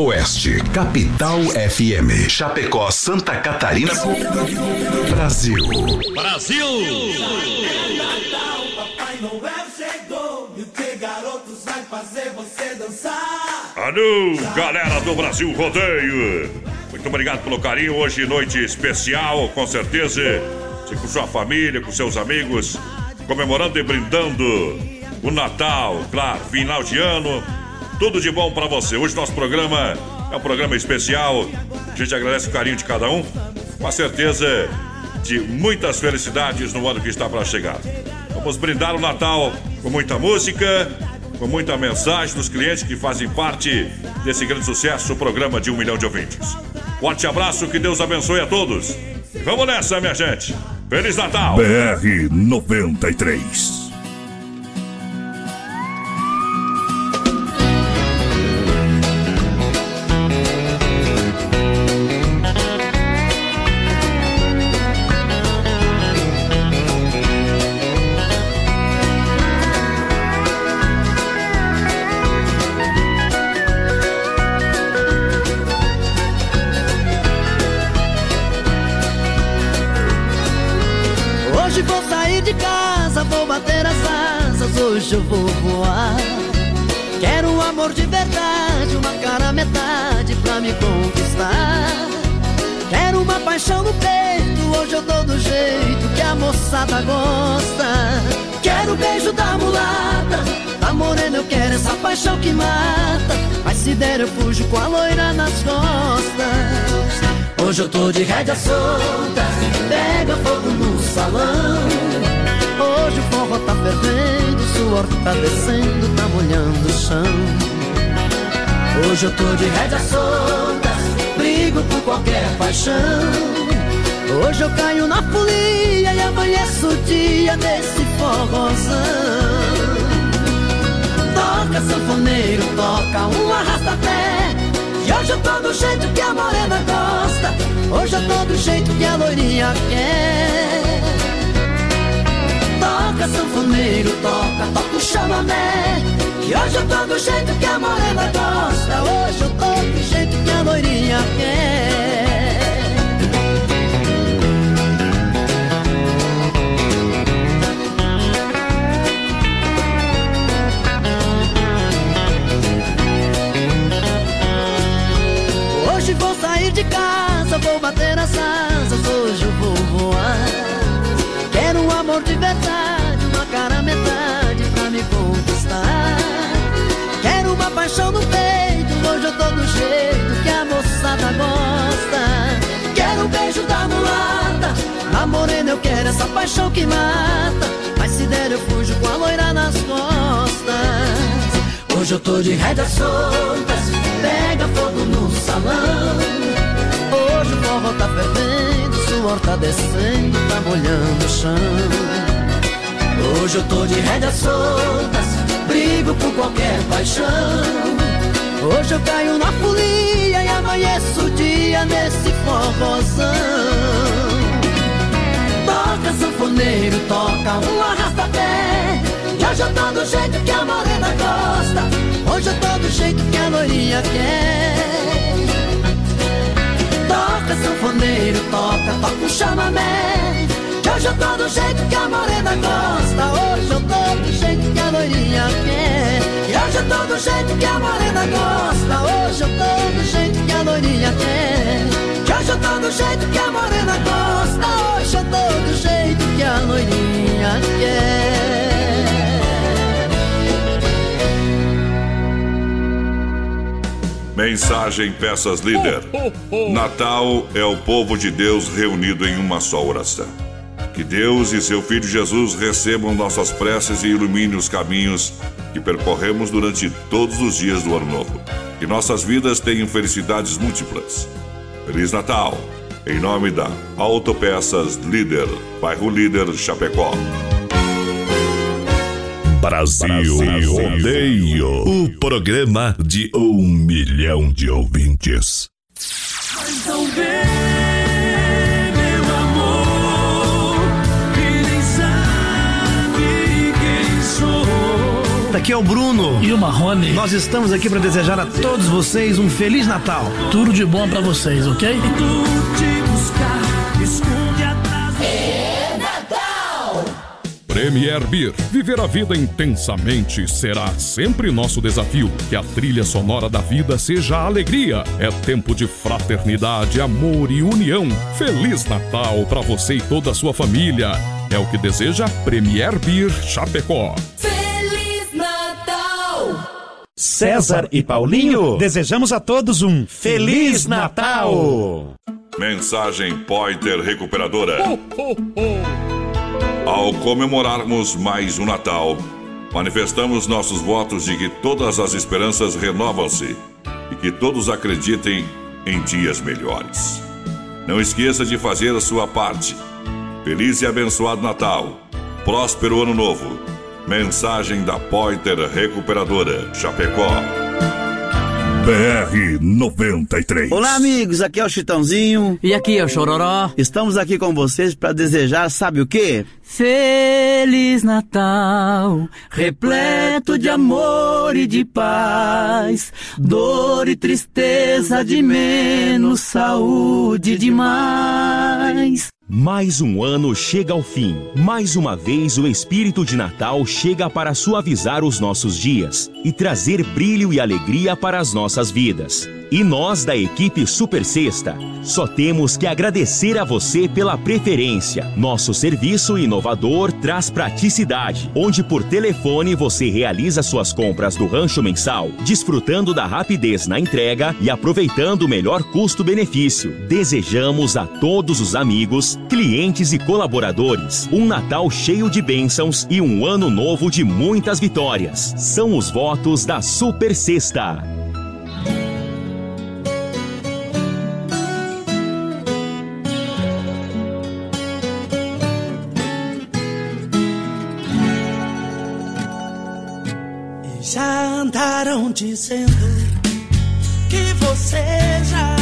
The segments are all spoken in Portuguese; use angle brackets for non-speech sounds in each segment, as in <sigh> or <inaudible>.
Oeste, Capital FM. Chapecó, Santa Catarina. Brasil. Brasil! Papai Noel chegou e o que garotos vai fazer você dançar? Alô, galera do Brasil Rodeio! Muito obrigado pelo carinho. Hoje, noite especial, com certeza. Você com sua família, com seus amigos, comemorando e brindando o Natal, claro, final de ano tudo de bom para você. Hoje nosso programa é um programa especial. A gente agradece o carinho de cada um, com a certeza de muitas felicidades no ano que está para chegar. Vamos brindar o Natal com muita música, com muita mensagem dos clientes que fazem parte desse grande sucesso, o programa de um milhão de ouvintes. Forte abraço, que Deus abençoe a todos. vamos nessa, minha gente. Feliz Natal! BR 93 Mas se der eu fujo com a loira nas costas. Hoje eu tô de rédea solta, pega fogo no salão. Hoje o forró tá fervendo, o suor tá descendo, tá molhando o chão. Hoje eu tô de rédea solta, brigo por qualquer paixão. Hoje eu caio na folia e amanheço o dia nesse forrozão. Sanfoneiro, toca um arrasta-pé. E hoje eu tô do jeito que a morena gosta. Hoje eu tô do jeito que a loirinha quer toca, sanfoneiro toca, toca o chamamé. E hoje eu tô do jeito que a morena gosta. Hoje eu tô do jeito que a loirinha quer. De casa, vou bater as asas, hoje eu vou voar. Quero um amor de verdade cara metade pra me conquistar. Quero uma paixão no peito, hoje eu tô do jeito que a moçada gosta. Quero o beijo da mulata, a morena eu quero essa paixão que mata. Mas se der eu fujo com a loira nas costas. Hoje eu tô de rédeas soltas, pega fogo no salão. Tá fervendo, suor tá descendo, tá molhando o chão. Hoje eu tô de rédeas soltas, brigo por qualquer paixão. Hoje eu caio na folia e amanheço o dia nesse forrozão. Toca sanfoneiro, toca um arrasta-pé. Que hoje eu tô do jeito que a morena gosta. Hoje eu tô do jeito que a loirinha quer. Toca sanfoneiro, toca, toca um chamamé. Hoje eu tô do jeito que a morena gosta Hoje eu tô do jeito que a loirinha quer. E hoje eu tô do jeito que a morena gosta Hoje eu tô do jeito que a loirinha quer. Que hoje eu tô do jeito que a morena gosta Hoje eu tô do jeito que a loirinha quer Mensagem Peças Líder. Natal é o povo de Deus reunido em uma só oração. Que Deus e seu Filho Jesus recebam nossas preces e ilumine os caminhos que percorremos durante todos os dias do Ano Novo. Que nossas vidas tenham felicidades múltiplas. Feliz Natal! Em nome da Autopeças Líder, bairro Líder Chapecó. Brasil, Brasil Rodeio, o programa de um milhão de ouvintes. aqui é o Bruno. E o Marrone. Nós estamos aqui para desejar a todos vocês um Feliz Natal. Tudo de bom para vocês, ok? Premier Beer. Viver a vida intensamente será sempre nosso desafio. Que a trilha sonora da vida seja a alegria. É tempo de fraternidade, amor e união. Feliz Natal para você e toda a sua família. É o que deseja Premier Beer Chapecó. Feliz Natal! César e Paulinho, desejamos a todos um Feliz Natal! Mensagem Pointer Recuperadora. Ao comemorarmos mais um Natal, manifestamos nossos votos de que todas as esperanças renovam-se e que todos acreditem em dias melhores. Não esqueça de fazer a sua parte. Feliz e abençoado Natal. Próspero Ano Novo. Mensagem da Pointer Recuperadora, Chapecó. BR 93. Olá, amigos. Aqui é o Chitãozinho. E aqui é o Chororó. Estamos aqui com vocês para desejar, sabe o quê? Feliz Natal, repleto de amor e de paz, dor e tristeza de menos, saúde de mais. Um ano chega ao fim. Mais uma vez o espírito de Natal chega para suavizar os nossos dias e trazer brilho e alegria para as nossas vidas. E nós da equipe Super Sexta só temos que agradecer a você pela preferência. Nosso serviço inovador traz praticidade, onde por telefone você realiza suas compras do rancho mensal, desfrutando da rapidez na entrega e aproveitando o melhor custo-benefício. Desejamos a todos os amigos, clientes e colaboradores um Natal cheio de bênçãos e um ano novo de muitas vitórias. São os votos da Super Sexta. Já andaram dizendo que você já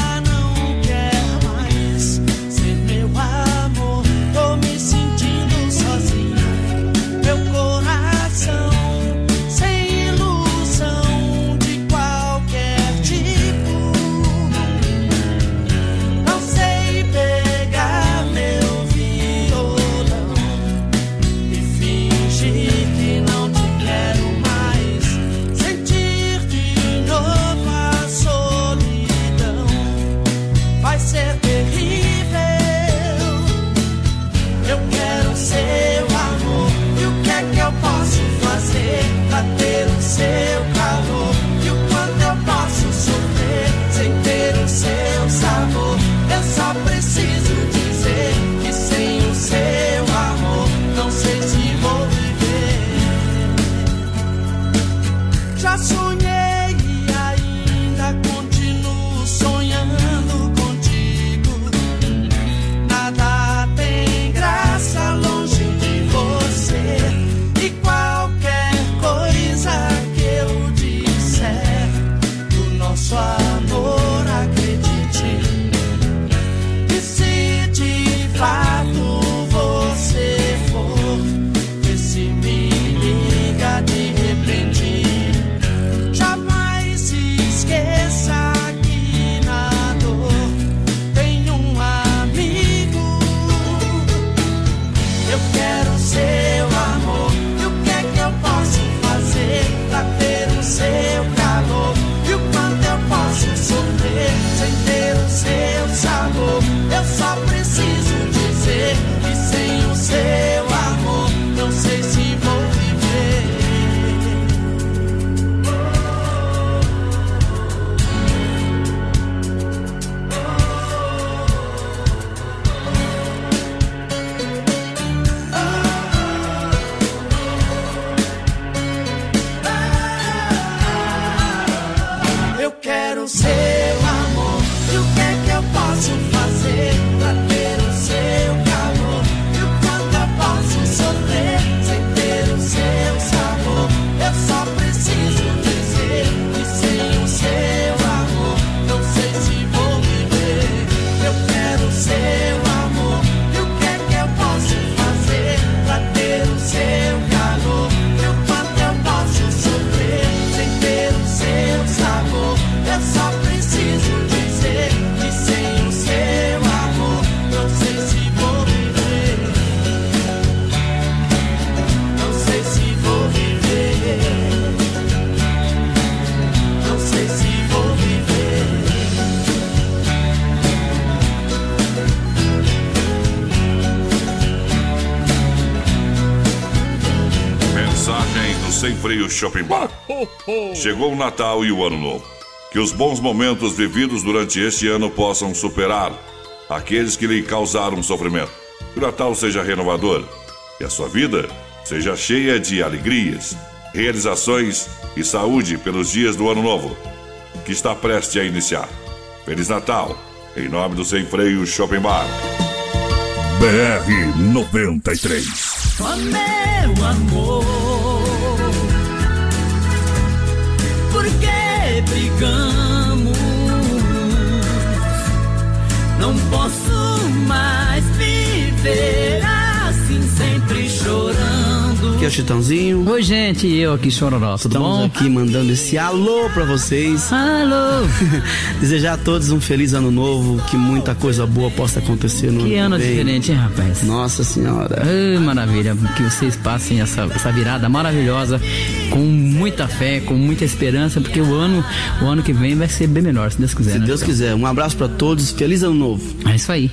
Freio Shopping Bar. <laughs> Chegou o Natal e o Ano Novo. Que os bons momentos vividos durante este ano possam superar aqueles que lhe causaram sofrimento. Que o Natal seja renovador e a sua vida seja cheia de alegrias, realizações e saúde pelos dias do Ano Novo, que está prestes a iniciar. Feliz Natal, em nome do Sem Freio Shopping Bar. BR 93. Ó meu amor, por que brigamos? Não posso mais viver Aqui é o Chitãozinho. Oi, gente, eu aqui, Chororó, tudo Estamos bom? aqui mandando esse alô pra vocês. Alô! <laughs> Desejar a todos um feliz ano novo, que muita coisa boa possa acontecer no Que ano ano que vem. diferente, hein, rapaz? Nossa senhora. Ai, maravilha, que vocês passem essa, essa virada maravilhosa com muita fé, com muita esperança, porque o ano, o ano que vem vai ser bem melhor, se Deus quiser. Se né, Deus Chitão? quiser. Um abraço pra todos. Feliz ano novo. É isso aí.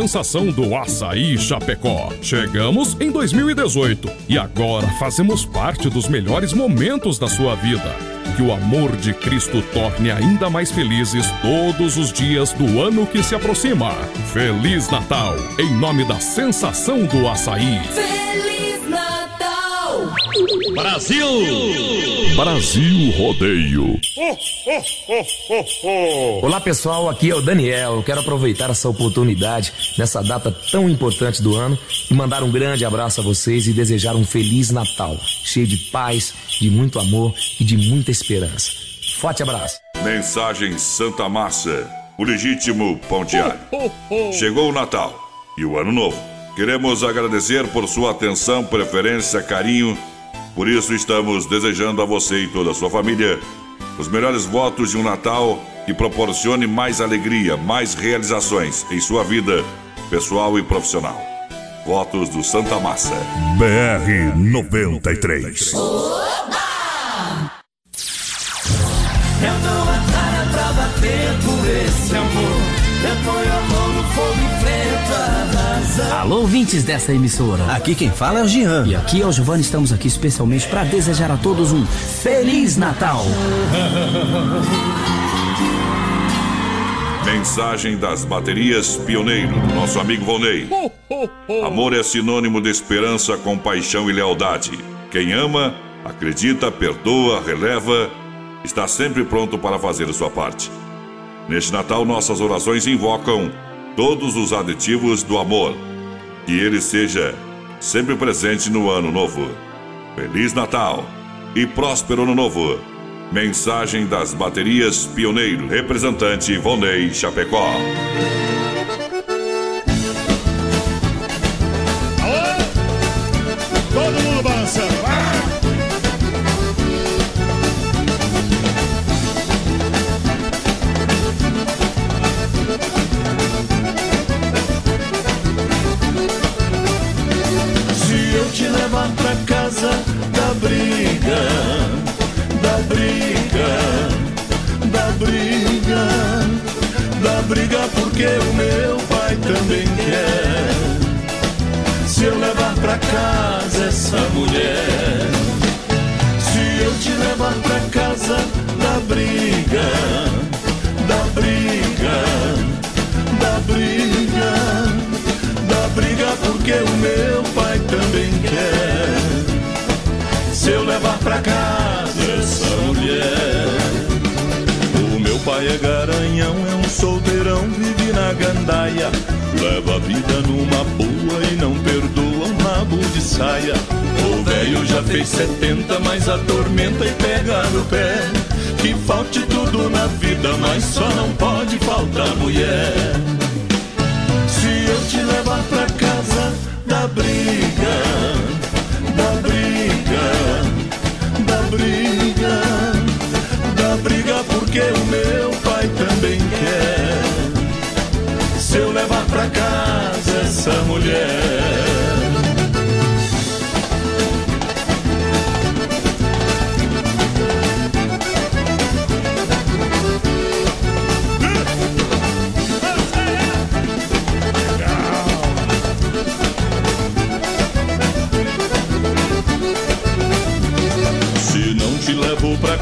Sensação do Açaí Chapecó. Chegamos em 2018 e agora fazemos parte dos melhores momentos da sua vida. Que o amor de Cristo torne ainda mais felizes todos os dias do ano que se aproxima. Feliz Natal, em nome da Sensação do Açaí. Feliz! Brasil! Brasil Rodeio. Olá pessoal, aqui é o Daniel. Eu quero aproveitar essa oportunidade nessa data tão importante do ano e mandar um grande abraço a vocês e desejar um feliz Natal, cheio de paz, de muito amor e de muita esperança. Forte abraço. Mensagem Santa Massa, o legítimo pão diário. Chegou o Natal e o Ano Novo. Queremos agradecer por sua atenção, preferência, carinho. Por isso estamos desejando a você e toda a sua família os melhores votos de um Natal que proporcione mais alegria, mais realizações em sua vida pessoal e profissional. Votos do Santa Massa. BR 93. Eu dou a cara pra bater por esse amor. Eu ponho a mão no fogo e enfrento Alô, ouvintes dessa emissora. Aqui quem fala é o Jean. E aqui é o Giovanni, estamos aqui especialmente para desejar a todos um Feliz Natal. <laughs> Mensagem das baterias Pioneiro, do nosso amigo Volney. Amor é sinônimo de esperança, compaixão e lealdade. Quem ama, acredita, perdoa, releva, está sempre pronto para fazer a sua parte. Neste Natal, nossas orações invocam todos os aditivos do amor. Que ele seja sempre presente no ano novo. Feliz Natal e próspero ano novo. Mensagem das baterias Pioneiro, representante Vonei Chapecó. Casa essa mulher, se eu te levar pra casa da briga, da briga, da briga da briga porque o meu pai também quer. Se eu levar pra casa essa mulher, o meu pai é garanhão, é um solteirão, vive na gandaia. Leva a vida numa boa e não perdoa de saia. O velho já fez 70, mas atormenta e pega no pé. Que falte tudo na vida, mas só não pode faltar mulher. Se eu te levar pra casa da briga, da briga, da briga, da briga porque o meu pai também quer. Se eu levar pra casa essa mulher.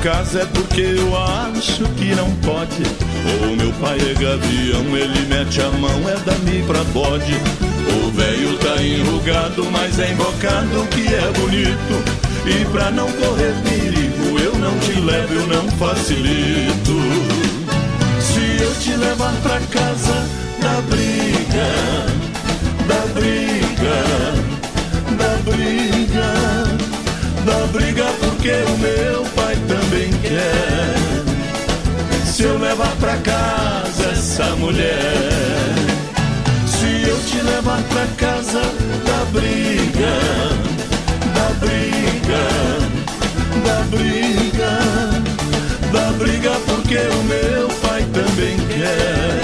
Casa é porque eu acho que não pode. Ou meu pai é gavião, ele mete a mão, é dali pra bode. O velho tá enrugado, mas é invocado que é bonito. E pra não correr perigo, eu não te levo, eu não facilito. Se eu te levar pra casa da briga, da briga, da briga, da briga, porque o meu pai também quer. Se eu levar pra casa essa mulher, se eu te levar pra casa da briga, da briga, da briga, da briga, porque o meu pai também quer.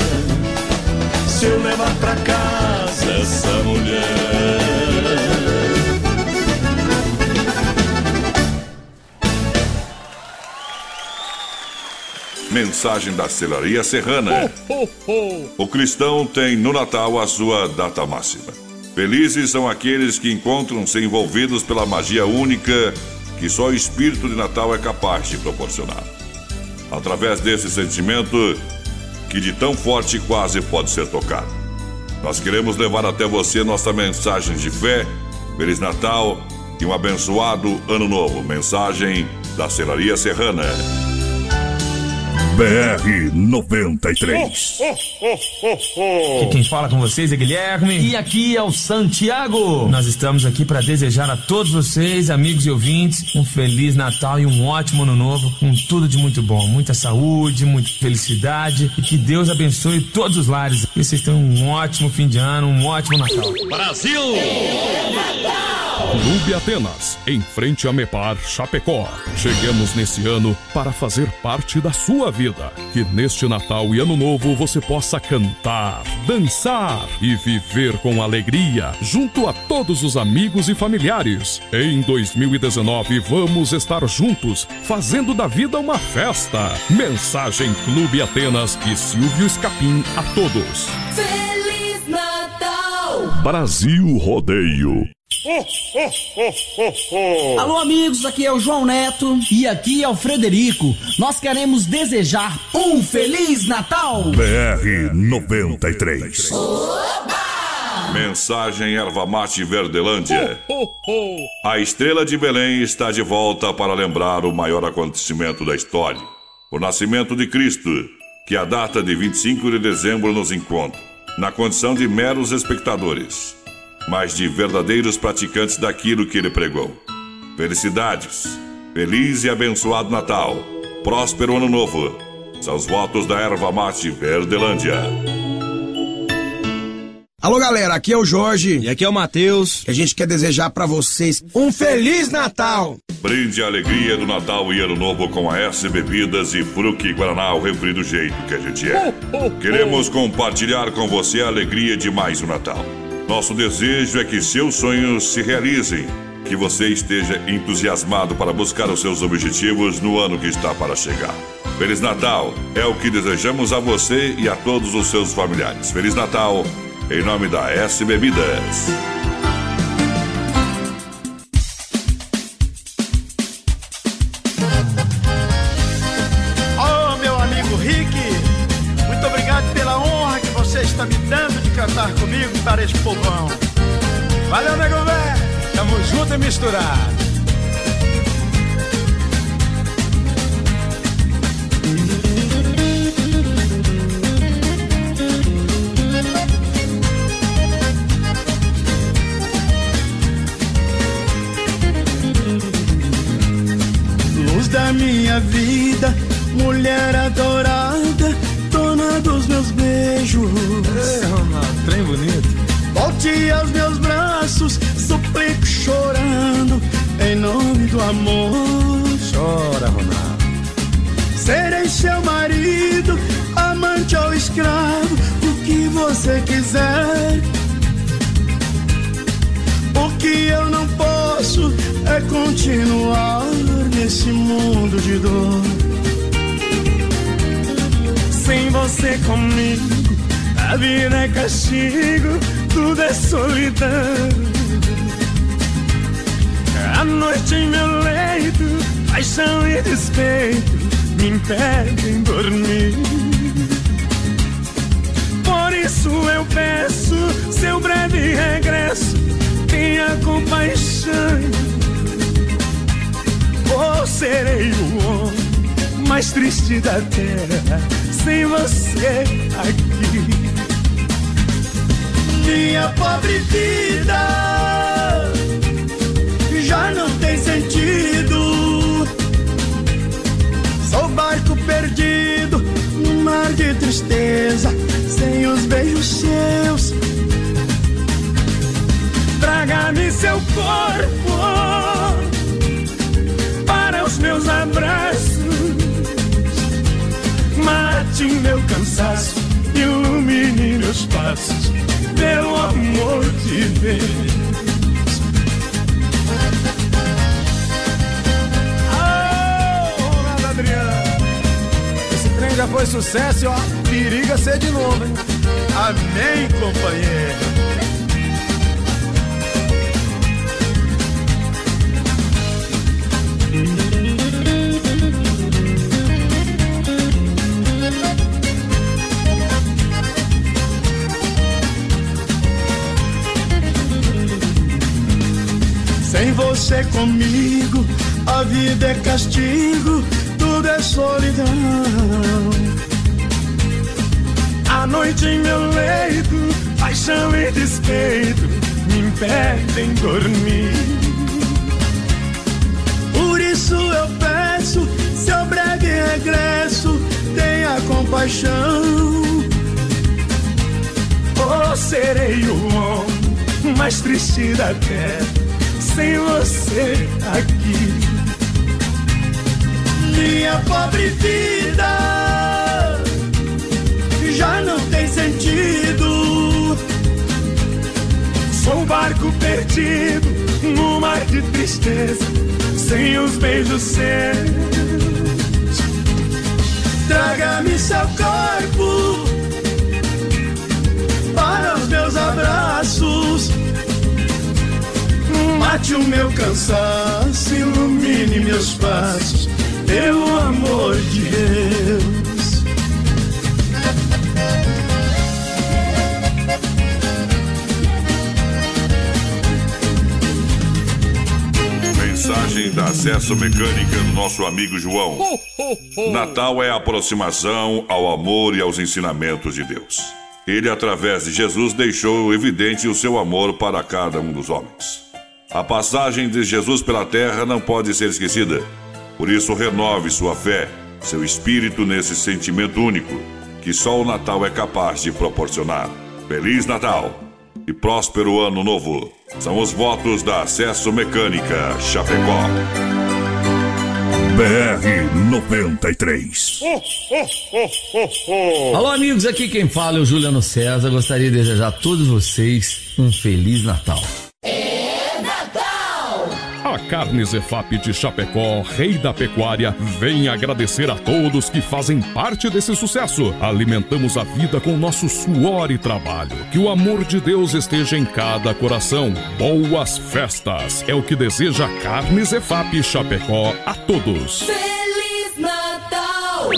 Se eu levar pra casa essa mulher. Mensagem da Celaria Serrana. O cristão tem no Natal a sua data máxima. Felizes são aqueles que encontram-se envolvidos pela magia única que só o espírito de Natal é capaz de proporcionar. Através desse sentimento, que de tão forte quase pode ser tocado. Nós queremos levar até você nossa mensagem de fé, Feliz Natal e um abençoado Ano Novo. Mensagem da Celaria Serrana. BR 93. Aqui quem fala com vocês é Guilherme. E aqui é o Santiago. Nós estamos aqui para desejar a todos vocês, amigos e ouvintes, um feliz Natal e um ótimo ano novo, com tudo de muito bom. Muita saúde, muita felicidade e que Deus abençoe todos os lares. Que vocês tenham um ótimo fim de ano, um ótimo Natal. Brasil! Clube Atenas, em frente a Mepar, Chapecó. Chegamos nesse ano para fazer parte da sua vida. Que neste Natal e Ano Novo você possa cantar, dançar e viver com alegria junto a todos os amigos e familiares. Em 2019 vamos estar juntos, fazendo da vida uma festa. Mensagem Clube Atenas e Silvio Escapim a todos. Feliz Natal! Brasil Rodeio. Alô, amigos, aqui é o João Neto e aqui é o Frederico. Nós queremos desejar um Feliz Natal! BR 93. Mensagem Erva Mate Verdelândia. A estrela de Belém está de volta para lembrar o maior acontecimento da história: o nascimento de Cristo, que a data de 25 de dezembro nos encontra, na condição de meros espectadores, mas de verdadeiros praticantes daquilo que ele pregou. Felicidades, feliz e abençoado Natal, próspero Ano Novo. São os votos da Erva Mate Verdelândia. Alô, galera, aqui é o Jorge. E aqui é o Matheus. A gente quer desejar pra vocês um Feliz Natal! Brinde a alegria do Natal e Ano Novo com a S Bebidas e Fruque Guaraná, o refri do jeito que a gente é. Queremos compartilhar com você a alegria de mais um Natal. Nosso desejo é que seus sonhos se realizem, que você esteja entusiasmado para buscar os seus objetivos no ano que está para chegar. Feliz Natal é o que desejamos a você e a todos os seus familiares. Feliz Natal em nome da S Bebidas. Para este povão. Valeu, nego velho. Tamo junto e misturado. Nome do amor. Chora, Ronaldo. Serei seu marido, amante ou escravo, o que você quiser. O que eu não posso é continuar nesse mundo de dor. Sem você comigo, a vida é castigo, tudo é solidão. Noite em meu leito paixão e despeito me impedem dormir. Por isso eu peço seu breve regresso, tenha compaixão. Ou serei o homem mais triste da terra sem você aqui. Minha pobre vida já não tem sentido. Sou barco perdido no mar de tristeza, sem os beijos seus. Traga-me seu corpo para os meus abraços. Mate meu cansaço, ilumine meus passos, pelo amor de Deus. Já foi sucesso ó, periga ser de novo, hein? Amém, companheiro. Sem você comigo, a vida é castigo, tudo é solidão. A noite em meu leito, paixão e despeito me impedem dormir. Por isso eu peço seu breve regresso, tenha compaixão. Ou serei o homem mais triste da terra sem você aqui. Minha pobre vida já não tem sentido. Sou um barco perdido no mar de tristeza, sem os beijos seus. Traga-me seu corpo para os meus abraços. Mate o meu cansaço, ilumine meus passos, pelo amor de Deus. Mensagem da Acesso Mecânica do nosso amigo João. Natal é a aproximação ao amor e aos ensinamentos de Deus. Ele, através de Jesus, deixou evidente o seu amor para cada um dos homens. A passagem de Jesus pela terra não pode ser esquecida. Por isso, renove sua fé, seu espírito nesse sentimento único que só o Natal é capaz de proporcionar. Feliz Natal e próspero Ano Novo. São os votos da Acesso Mecânica Chapecó. BR 93. Alô, amigos, aqui quem fala é o Juliano César. Gostaria de desejar a todos vocês um Feliz Natal. A Carnes EFAP de Chapecó, rei da pecuária, vem agradecer a todos que fazem parte desse sucesso. Alimentamos a vida com nosso suor e trabalho. Que o amor de Deus esteja em cada coração. Boas festas! É o que deseja Carnes EFAP Chapecó a todos. Feliz Natal!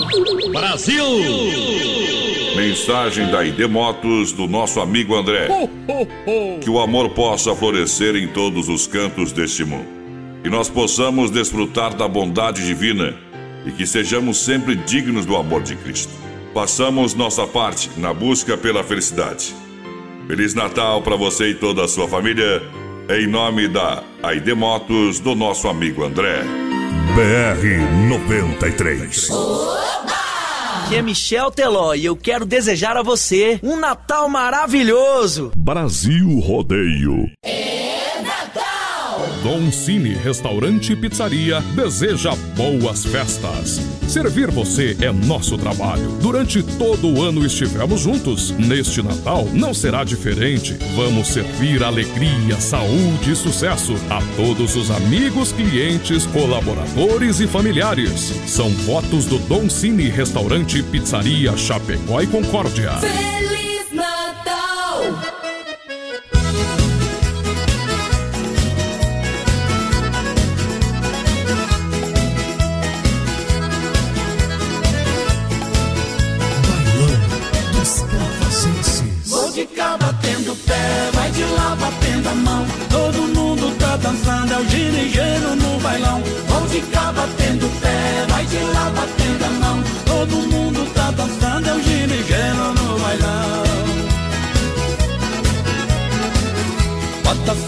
Brasil! Mensagem da ID Motos do nosso amigo André. Que o amor possa florescer em todos os cantos deste mundo. Que nós possamos desfrutar da bondade divina e que sejamos sempre dignos do amor de Cristo. Façamos nossa parte na busca pela felicidade. Feliz Natal para você e toda a sua família. Em nome da ID Motos do nosso amigo André. BR 93. Aqui é Michel Teló e eu quero desejar a você um Natal maravilhoso. Brasil Rodeio. Dom Cine Restaurante e Pizzaria deseja boas festas. Servir você é nosso trabalho. Durante todo o ano estivemos juntos. Neste Natal não será diferente. Vamos servir alegria, saúde e sucesso a todos os amigos, clientes, colaboradores e familiares. São votos do Dom Cine Restaurante e Pizzaria Chapecó e Concórdia. Feliz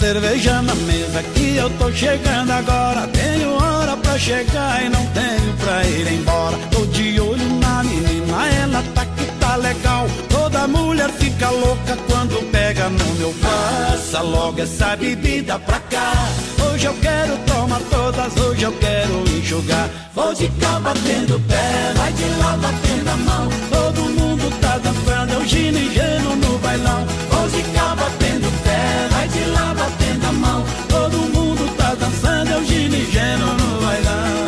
cerveja na mesa que eu tô chegando agora. Tenho hora pra chegar e não tenho pra ir embora. Tô de olho na menina, ela tá que tá legal. Toda mulher fica louca quando pega no meu passa logo essa bebida pra cá. Hoje eu quero tomar todas, hoje eu quero enxugar. Vou de cá batendo pé, vai de lá batendo a mão. Todo mundo tá dançando, é o gino e geno no bailão. De cá batendo pé, vai de lá batendo a mão. Todo mundo tá dançando, é o gino e geno no bailão.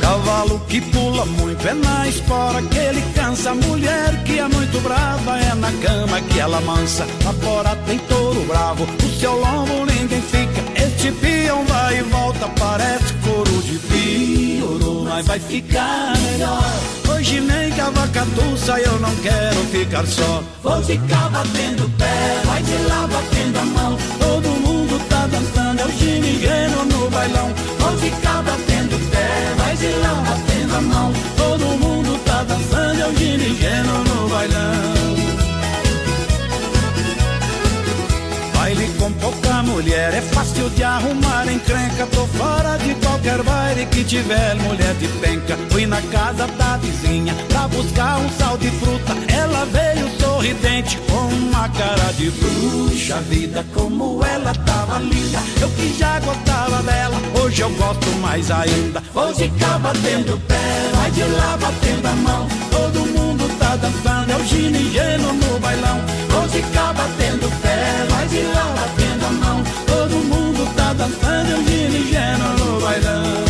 Cavalo que pula muito é na espora que ele cansa. Mulher que é muito brava é na cama que ela mansa. Na fora tem touro bravo, o seu lombo ninguém fica. Este peão vai e volta, parece couro de pioro, mas vai ficar melhor. Hoje nem que a vaca tussa eu não quero ficar só. Vou ficar batendo pé, vai de lá batendo a mão. Todo mundo tá dançando, é o ginigueiro no bailão. Vou ficar batendo pé, vai de lá batendo a mão. Todo mundo tá dançando, é o ginigueiro no bailão. Baile com pouca mulher é fácil arrumar encrenca. Tô fora de qualquer baile que tiver mulher de penca. Fui na casa da vizinha pra buscar um sal de fruta. Ela veio sorridente com uma cara de bruxa. Vida como ela tava linda. Eu que já gostava dela, hoje eu gosto mais ainda. Vou ficar batendo pé, vai de lá batendo a mão. Todo mundo tá dançando, é o gino no bailão. Vou ficar batendo pé, vai de lá batendo a mão. Todo mundo tá dançando, é o gino no bailão.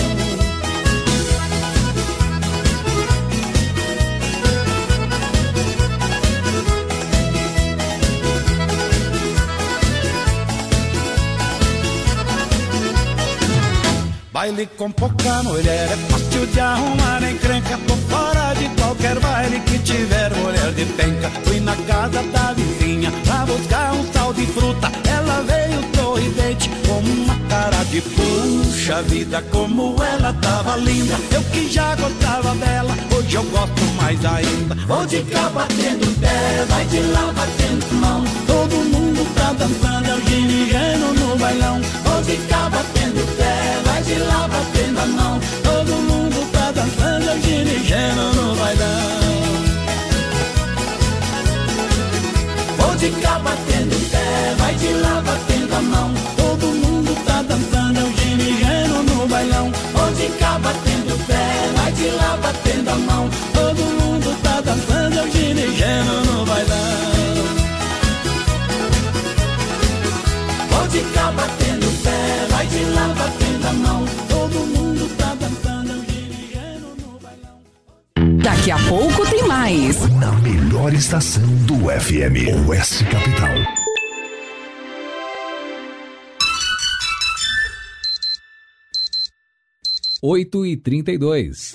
Baile com pouca mulher é fácil de arrumar encrenca. Tô fora de qualquer baile que tiver mulher de penca. Fui na casa da vizinha pra buscar um sal de fruta. Ela veio sorridente com uma cara de puxa vida. Como ela tava linda, eu que já gostava dela. Hoje eu gosto mais ainda. Vou de cá batendo pé, vai de lá batendo mão. Todo mundo tá dançando, é o no bailão. De cá batendo pé, vai de lá batendo a mão. Todo mundo tá dançando, o ginigeno no bailão. Vou de cá batendo pé, vai de lá batendo a mão. Todo mundo tá dançando, o ginigeno no bailão. Vou de cá batendo pé, vai de lá batendo a mão. Daqui a pouco tem mais. Na melhor estação do FM, Oeste Capital. Oito e trinta e dois.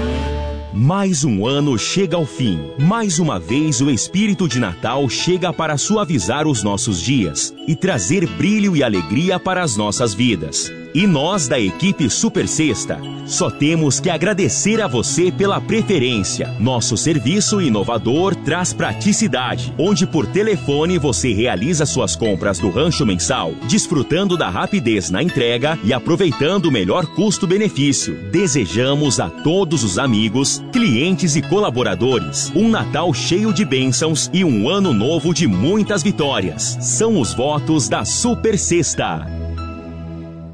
Mais um ano chega ao fim. Mais uma vez o espírito de Natal chega para suavizar os nossos dias e trazer brilho e alegria para as nossas vidas. E nós da equipe Super Sexta só temos que agradecer a você pela preferência. Nosso serviço inovador traz praticidade, onde por telefone você realiza suas compras do rancho mensal, desfrutando da rapidez na entrega e aproveitando o melhor custo-benefício. Desejamos a todos os amigos, clientes e colaboradores um Natal cheio de bênçãos e um ano novo de muitas vitórias. São os votos da Super Sexta.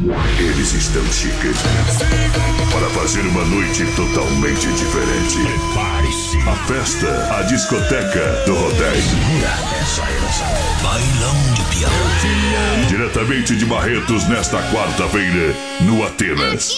Eles estão chegando para fazer uma noite totalmente diferente. Prepare-se. A festa, a discoteca do rodeio. Bailão de pião. Diretamente de Barretos nesta quarta-feira, no Atenas.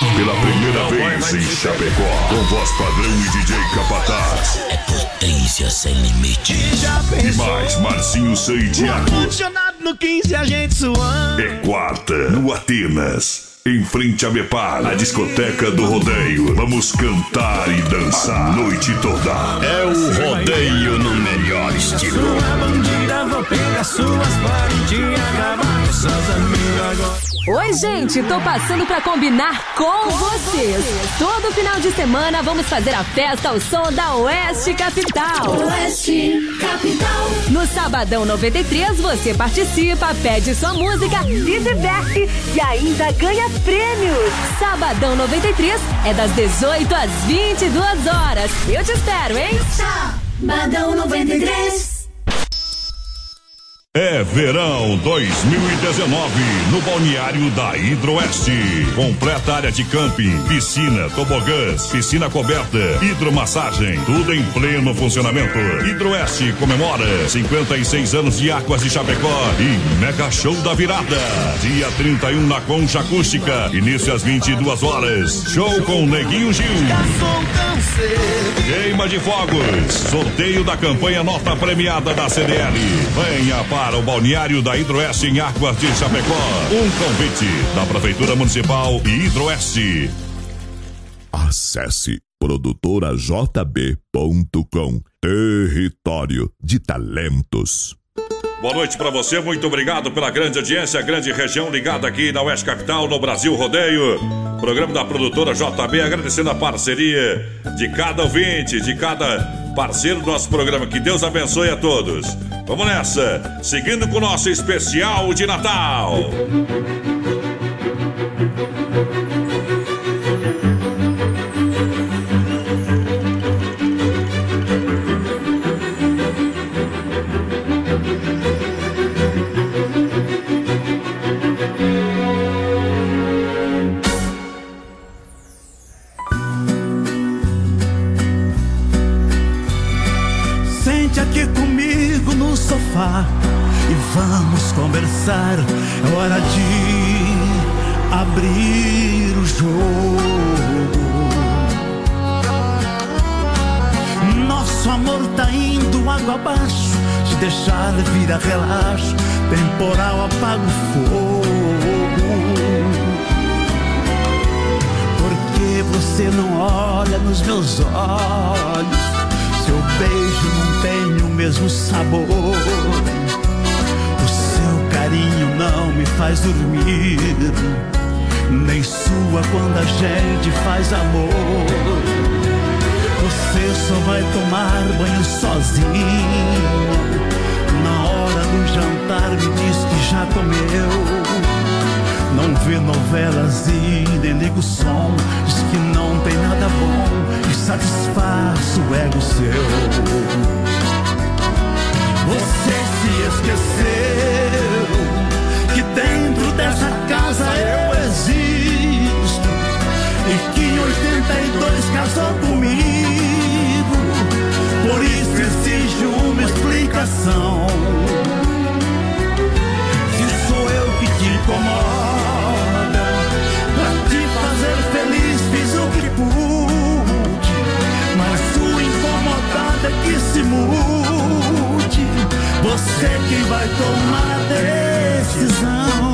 Pela primeira vez em Chapecó, com voz padrão e DJ Capataz. É potência sem limite. E mais, Marcinho San Thiago. Condicionado no 15, a gente suando. É quarta, no Atenas. Em frente a Mepar, a discoteca do rodeio. Vamos cantar e dançar a noite toda. É o rodeio no melhor estilo. Pegar suas com suas amigas agora. Oi, gente, tô passando pra combinar com vocês. Todo final de semana vamos fazer a festa ao som da Oeste Capital. Oeste Capital. No Sabadão 93 você participa, pede sua música, se diverte e ainda ganha prêmios. Sabadão 93 é das 18 às 22 horas. Eu te espero, hein? Sabadão 93. É verão 2019 no balneário da Hidroeste. Completa área de camping, piscina, tobogãs, piscina coberta, hidromassagem, tudo em pleno funcionamento. Hidroeste comemora 56 anos de Águas de Chapecó e Mega Show da Virada. Dia 31 na Concha Acústica, início às 22 horas. Show com Neguinho Gil. Queima de fogos. Sorteio da campanha nota premiada da CDL. Venha para o balneário da Hidroeste em Águas de Chapecó. Um convite da Prefeitura Municipal e Hidroeste. Acesse produtorajb.com Território de Talentos. Boa noite para você, muito obrigado pela grande audiência, grande região ligada aqui na Oeste Capital, no Brasil Rodeio. Programa da produtora JB, agradecendo a parceria de cada ouvinte, de cada parceiro do nosso programa. Que Deus abençoe a todos. Vamos nessa, seguindo com o nosso especial de Natal. Sente É hora de abrir o jogo. Nosso amor tá indo água abaixo. Se deixar vir a relaxo, temporal apaga o fogo. Porque você não olha nos meus olhos. Seu beijo não tem o mesmo sabor. Carinho não me faz dormir. Nem sua quando a gente faz amor. Você só vai tomar banho sozinho. Na hora do jantar me diz que já comeu. Não vê novelas e nem liga o som. Diz que não tem nada bom e satisfaz o ego seu. Você se esqueceu dessa casa eu existo e que em 82 casou comigo. Por isso exige uma explicação. Se sou eu que te incomoda, pra te fazer feliz fiz o que pude, mas sua incomodada é que se mude. Você quem vai tomar a decisão.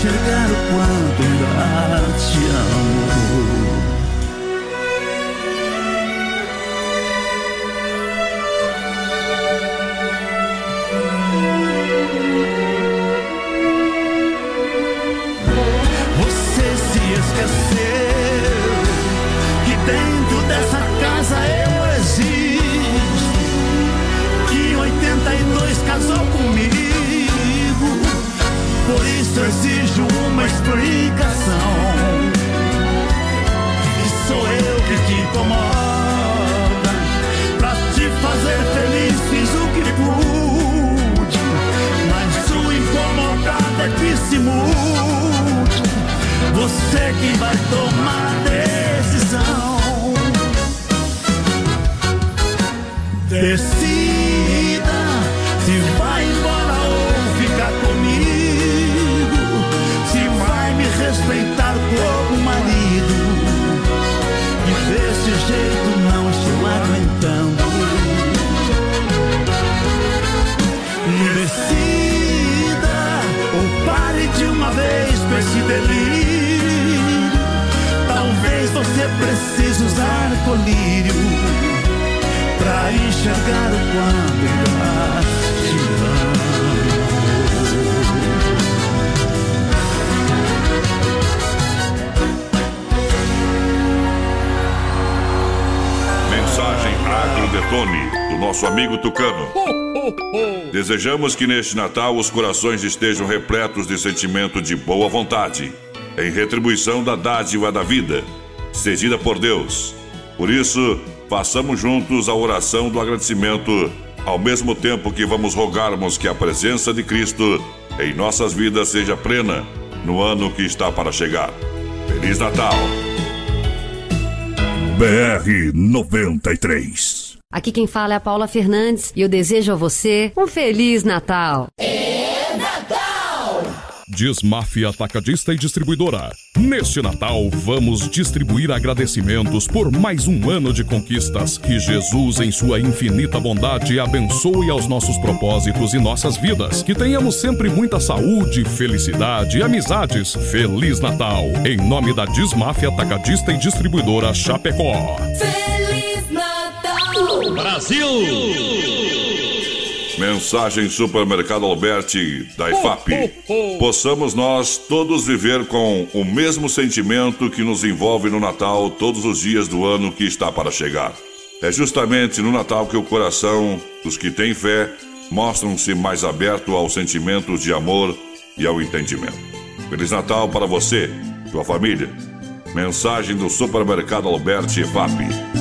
enxergar o quanto ainda te amo. Você se esqueceu que dentro dessa casa eu existo, que 82 casou comigo, por isso existe. Desejamos que neste Natal os corações estejam repletos de sentimento de boa vontade, em retribuição da dádiva da vida, cedida por Deus. Por isso, façamos juntos a oração do agradecimento, ao mesmo tempo que vamos rogarmos que a presença de Cristo em nossas vidas seja plena no ano que está para chegar. Feliz Natal! BR 93. Aqui quem fala é a Paula Fernandes e eu desejo a você um Feliz Natal. Desmafia Atacadista e Distribuidora. Neste Natal, vamos distribuir agradecimentos por mais um ano de conquistas. Que Jesus, em sua infinita bondade, abençoe aos nossos propósitos e nossas vidas. Que tenhamos sempre muita saúde, felicidade e amizades. Feliz Natal! Em nome da Desmafia Atacadista e Distribuidora Chapecó. Feliz Natal! Mensagem Supermercado Alberti da IFAP. Possamos nós todos viver com o mesmo sentimento que nos envolve no Natal todos os dias do ano que está para chegar. É justamente no Natal que o coração dos que têm fé mostram-se mais aberto aos sentimentos de amor e ao entendimento. Feliz Natal para você, sua família. Mensagem do Supermercado Alberti IFAP.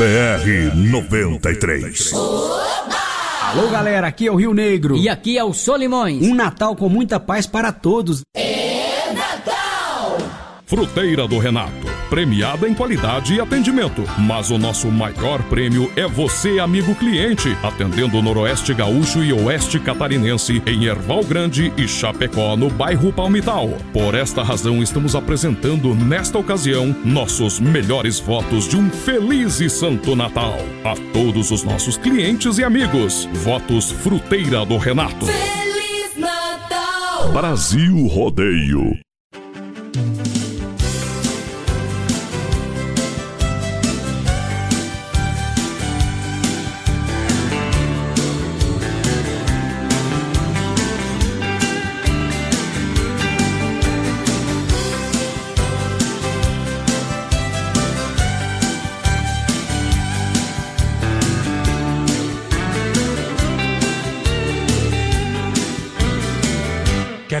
BR 93. Alô, galera, aqui é o Rio Negro. E aqui é o Solimões. Um Natal com muita paz para todos. Fruteira do Renato. Premiada em qualidade e atendimento. Mas o nosso maior prêmio é você, amigo cliente, atendendo o Noroeste Gaúcho e Oeste Catarinense, em Erval Grande e Chapecó, no bairro Palmital. Por esta razão, estamos apresentando nesta ocasião nossos melhores votos de um feliz e santo Natal. A todos os nossos clientes e amigos. Votos Fruteira do Renato. Feliz Natal! Brasil Rodeio.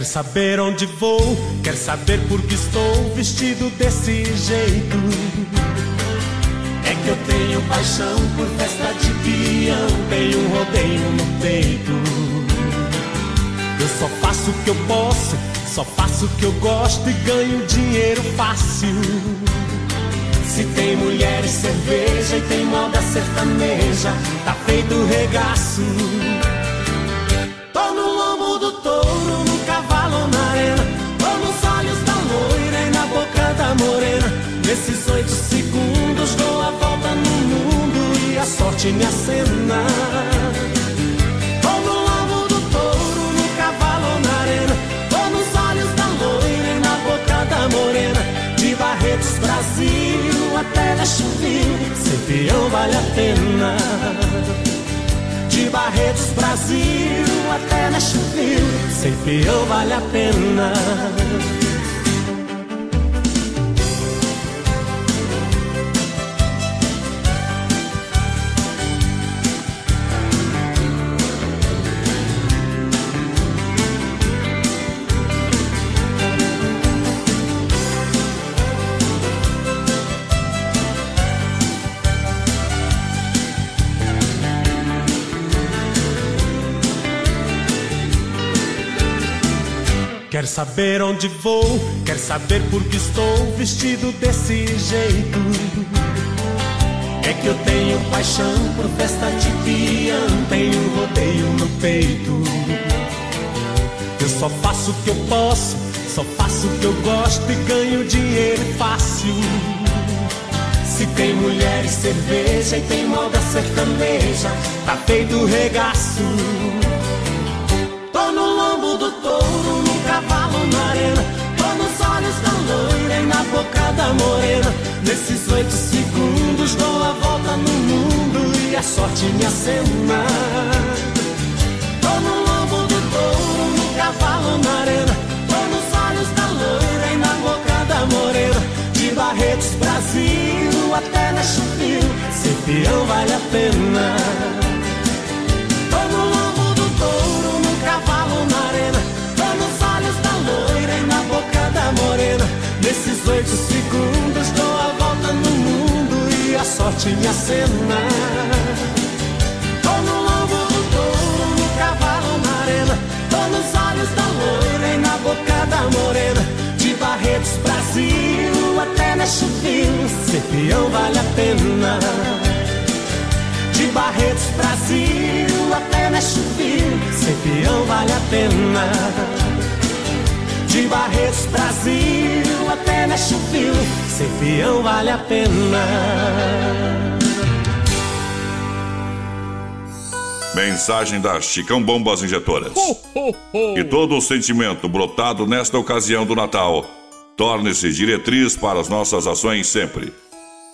Quer saber onde vou? Quer saber por que estou vestido desse jeito? É que eu tenho paixão por festa de peão, tenho um rodeio no peito. Eu só faço o que eu posso, só faço o que eu gosto e ganho dinheiro fácil. Se tem mulher e cerveja e tem moda sertaneja, tá feito regaço. Nesses oito segundos dou a volta no mundo e a sorte me acena. Tô no lombo do touro, no cavalo na arena. Tô nos olhos da loira e na boca da morena. De Barretos, Brasil até da Chuvinho. Ser peão vale a pena. De Barretos, Brasil até Nashville Ser peão vale a pena saber onde vou, quer saber por que estou vestido desse jeito. É que eu tenho paixão por festa de peão, tenho rodeio no peito. Eu só faço o que eu posso, só faço o que eu gosto e ganho dinheiro fácil. Se tem mulher e cerveja e tem moda sertaneja, tá feito regaço. Arena, tô nos olhos da loira e na boca da morena. Nesses oito segundos dou a volta no mundo e a sorte me acena. Tô no lombo do touro, no cavalo na arena, tô nos olhos da loira e na boca da morena. De Barretos, Brasil, até na Chupil, ser vale a pena. 18 segundos dou a volta no mundo e a sorte me acena. Tô no lombo do touro, no cavalo na arena. Tô nos olhos da loira e na boca da morena. De Barretos, Brasil, até Nashville, ser peão vale a pena. De Barretos, Brasil, até Nashville, ser peão vale a pena. De Barretos, Brasil, até na Chuvil, ser peão vale a pena. Mensagem da Chicão Bombas Injetoras. Que todo o sentimento brotado nesta ocasião do Natal torne-se diretriz para as nossas ações sempre.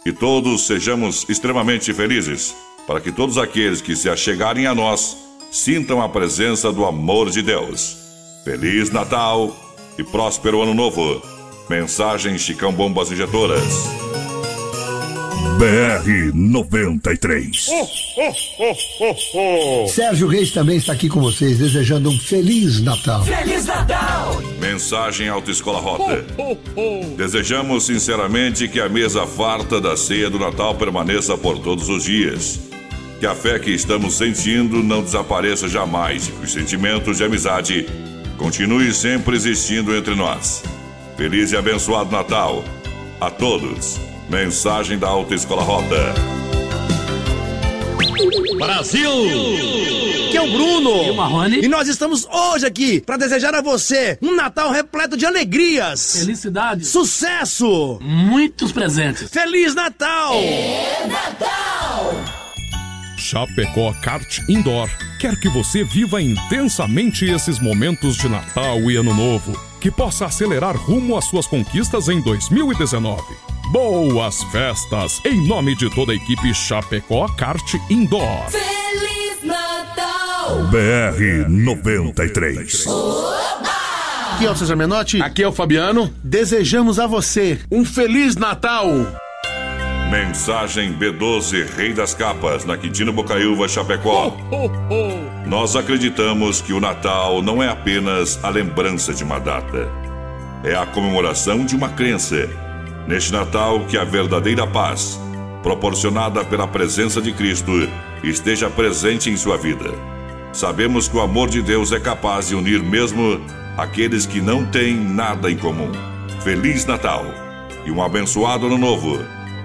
Que todos sejamos extremamente felizes, para que todos aqueles que se achegarem a nós sintam a presença do amor de Deus. Feliz Natal e próspero Ano Novo. Mensagem Chicão Bombas Injetoras. BR 93. Sérgio Reis também está aqui com vocês, desejando um Feliz Natal. Feliz Natal! Mensagem Autoescola Rota. Desejamos sinceramente que a mesa farta da ceia do Natal permaneça por todos os dias. Que a fé que estamos sentindo não desapareça jamais e que os sentimentos de amizade continuem sempre existindo entre nós. Feliz e abençoado Natal a todos. Mensagem da Autoescola Rota. Brasil! Que é o Bruno! E o Marrone? E nós estamos hoje aqui para desejar a você um Natal repleto de alegrias, Felicidade. sucesso, Muitos presentes. Feliz Natal! Chapecó Kart Indoor quer que você viva intensamente esses momentos de Natal e Ano Novo, que possa acelerar rumo às suas conquistas em 2019. Boas festas em nome de toda a equipe Chapecó Kart Indoor. Feliz Natal! BR 93. Aqui é o César Menotti. Aqui é o Fabiano. Desejamos a você um Feliz Natal. Mensagem B12 Rei das Capas, na Quintino Bocaiúva, Chapecó. Nós acreditamos que o Natal não é apenas a lembrança de uma data, é a comemoração de uma crença. Neste Natal, que a verdadeira paz, proporcionada pela presença de Cristo, esteja presente em sua vida. Sabemos que o amor de Deus é capaz de unir mesmo aqueles que não têm nada em comum. Feliz Natal e um abençoado Ano Novo.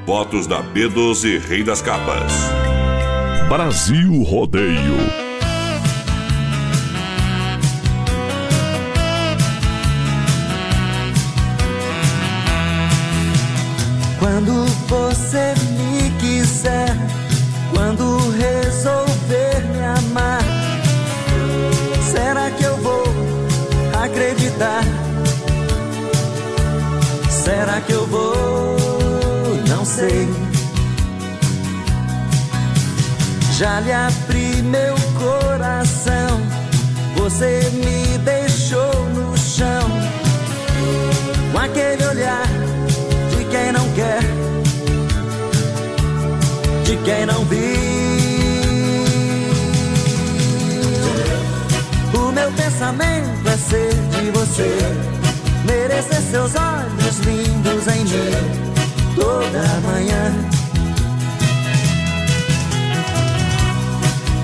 Votos da B12 Rei das Capas. Brasil Rodeio. Quando você me quiser, quando resolver me amar, será que eu vou acreditar? Será que eu sei. Já lhe abri meu coração, você me deixou no chão, com aquele olhar de quem não quer, de quem não viu. O meu pensamento é ser de você, merecer seus olhos lindos em mim toda manhã.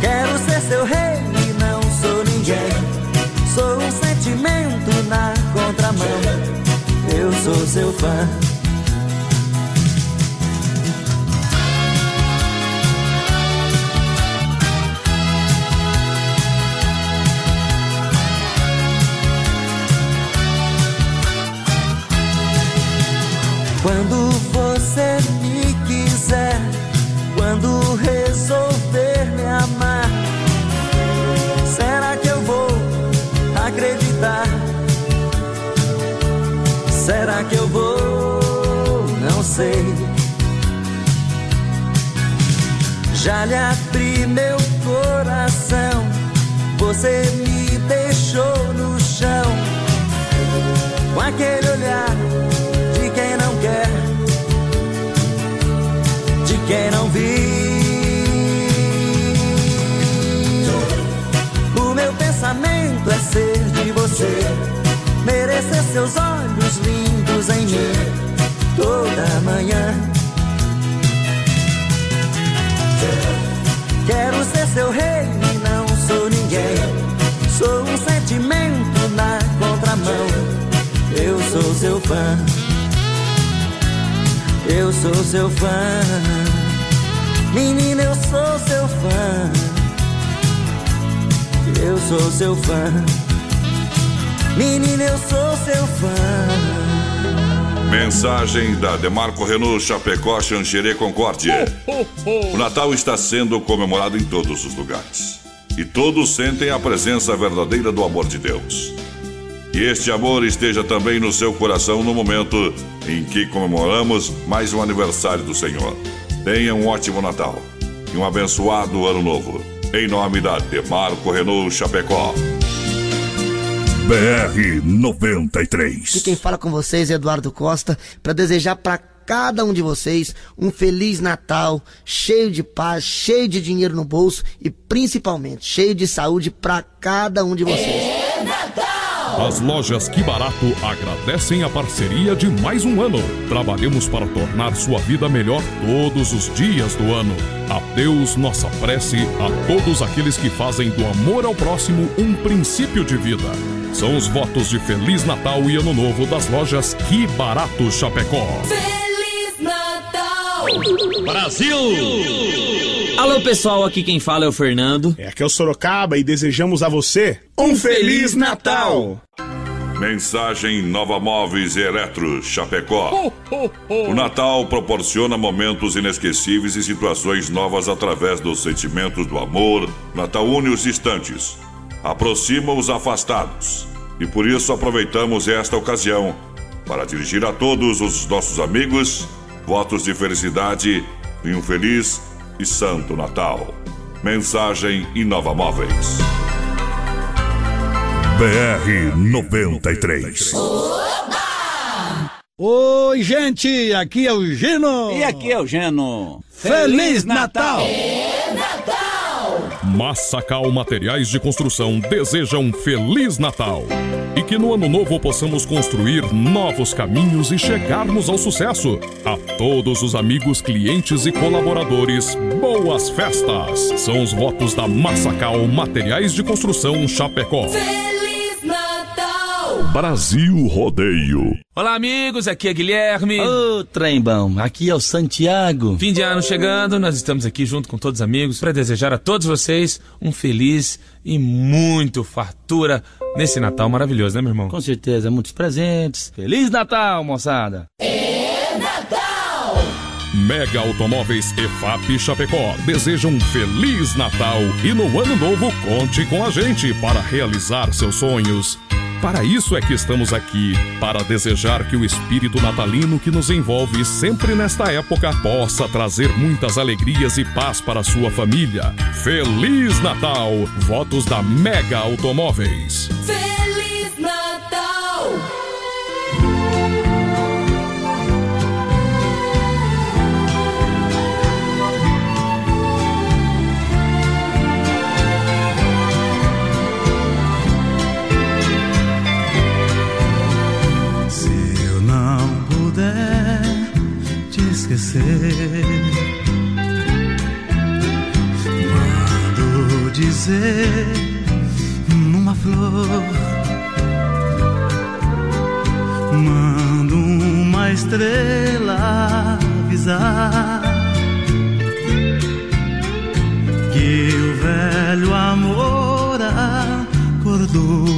Quero ser seu rei e não sou ninguém. Sou um sentimento na contramão. Eu sou seu fã. Quando você me quiser, quando resolver me amar, será que eu vou acreditar? Será que eu vou? Não sei. Já lhe abri meu coração, você me deixou no chão, com aquele olhar é ser de você, merecer seus olhos lindos em mim toda manhã. Quero ser seu rei e não sou ninguém. Sou um sentimento na contramão. Eu sou seu fã. Eu sou seu fã. Menina, eu sou seu fã. Eu sou seu fã. Menina, eu sou seu fã. Mensagem da Demarco Renault Chapecó Xanxerê Concórdia. O Natal está sendo comemorado em todos os lugares. E todos sentem a presença verdadeira do amor de Deus. Que este amor esteja também no seu coração no momento em que comemoramos mais um aniversário do Senhor. Tenha um ótimo Natal e um abençoado Ano Novo. Em nome da Demarco Renault Chapecó. BR 93. Aqui quem fala com vocês é Eduardo Costa para desejar para cada um de vocês um feliz Natal, cheio de paz, cheio de dinheiro no bolso e principalmente cheio de saúde para cada um de vocês. As lojas Que Barato agradecem a parceria de mais um ano. Trabalhemos para tornar sua vida melhor todos os dias do ano. A Deus nossa prece a todos aqueles que fazem do amor ao próximo um princípio de vida. São os votos de Feliz Natal e Ano Novo das lojas Que Barato Chapecó. Feliz! Brasil! Alô pessoal, aqui quem fala é o Fernando. É aqui é o Sorocaba e desejamos a você um Feliz Natal! Mensagem Nova Móveis e Eletro Chapecó. O Natal proporciona momentos inesquecíveis e situações novas através dos sentimentos do amor. Natal une os distantes, aproxima os afastados. E por isso aproveitamos esta ocasião para dirigir a todos os nossos amigos votos de felicidade e um feliz e santo Natal. Mensagem Inova Móveis. BR 93. Oi, gente, aqui é o Gino. E aqui é o Geno. Feliz Natal! Massacal Materiais de Construção deseja um Feliz Natal. E que no ano novo possamos construir novos caminhos e chegarmos ao sucesso. A todos os amigos, clientes e colaboradores, boas festas! São os votos da Massacal Materiais de Construção Chapecó. Feliz Natal! Brasil Rodeio. Olá, amigos, aqui é Guilherme. Ô, trembão, aqui é o Santiago. Fim de ano chegando, nós estamos aqui junto com todos os amigos para desejar a todos vocês um feliz e muito fartura nesse Natal maravilhoso, né, meu irmão? Com certeza, muitos presentes. Feliz Natal, moçada! Mega Automóveis EFAP Chapecó deseja um Feliz Natal e no Ano Novo conte com a gente para realizar seus sonhos. Para isso é que estamos aqui, para desejar que o espírito natalino que nos envolve sempre nesta época possa trazer muitas alegrias e paz para sua família. Feliz Natal! Votos da Mega Automóveis. Feliz puder te esquecer, mando dizer numa flor, mando um uma estrela avisar que o velho amor acordou.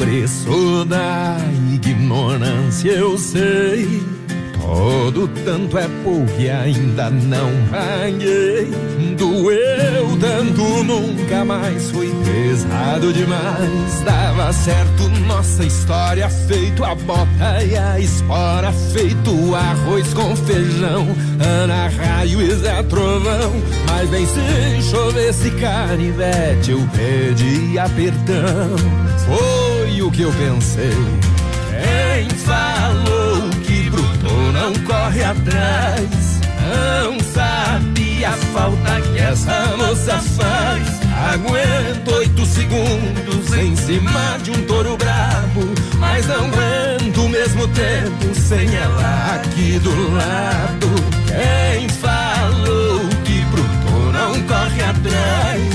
Preço da ignorância eu sei. Todo tanto é pouco e ainda não paguei. Doeu tanto, nunca mais foi pesado demais. Dava certo nossa história, feito a bota e a espora, feito arroz com feijão. Ana Raio e Zé Trovão. Mas bem se chovesse eu pedia perdão. Foi que eu pensei. Quem falou que Bruto não corre atrás? Não sabe a falta que essa moça faz. Aguento oito segundos em cima de um touro brabo, mas não aguento o mesmo tempo sem ela aqui do lado. Quem falou que Bruto não corre atrás?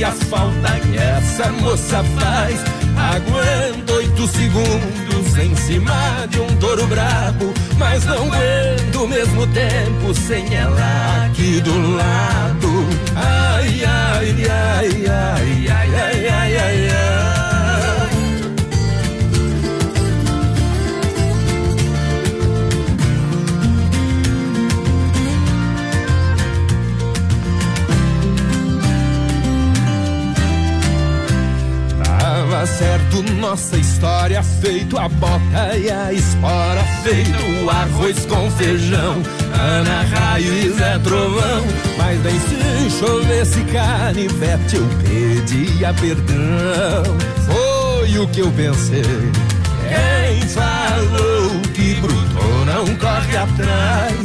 E a falta que essa moça faz. Aguento oito segundos em cima de um touro brabo, mas não aguento o mesmo tempo sem ela aqui do lado. Ai, ai, ai, ai, ai, ai, ai, ai. ai. Tava certo nossa história, feito a bota e a espora, feito arroz com feijão, Ana Raio e Zé Trovão. Mas bem se chovesse canivete, eu pedia perdão. Foi o que eu pensei. Quem falou que Bruto não corre atrás?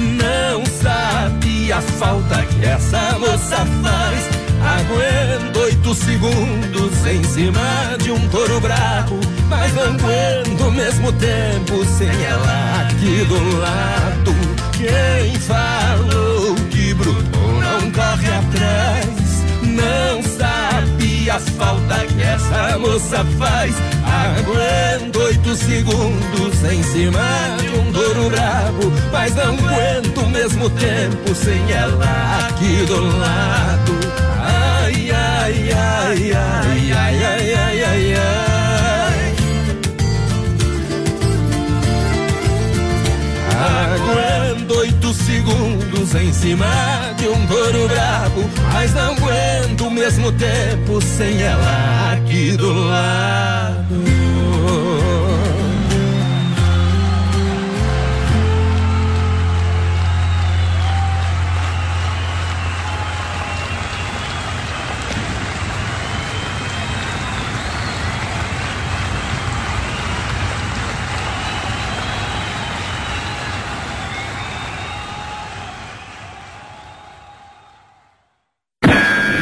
Não sabe a falta que essa moça faz. Aguento oito segundos em cima de um touro bravo, mas não aguento o mesmo tempo sem ela aqui do lado. Quem falou que Bruno não corre atrás, não sabe a falta que essa moça faz. Aguento oito segundos em cima de um touro bravo, mas não aguento o mesmo tempo sem ela aqui do lado ai, ai, ai, ai, ai, ai, ai, ai. Aguento oito segundos em cima de um couro brabo, mas não aguento o mesmo tempo sem ela aqui do lado.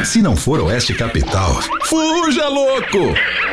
Se não for Oeste Capital, fuja louco!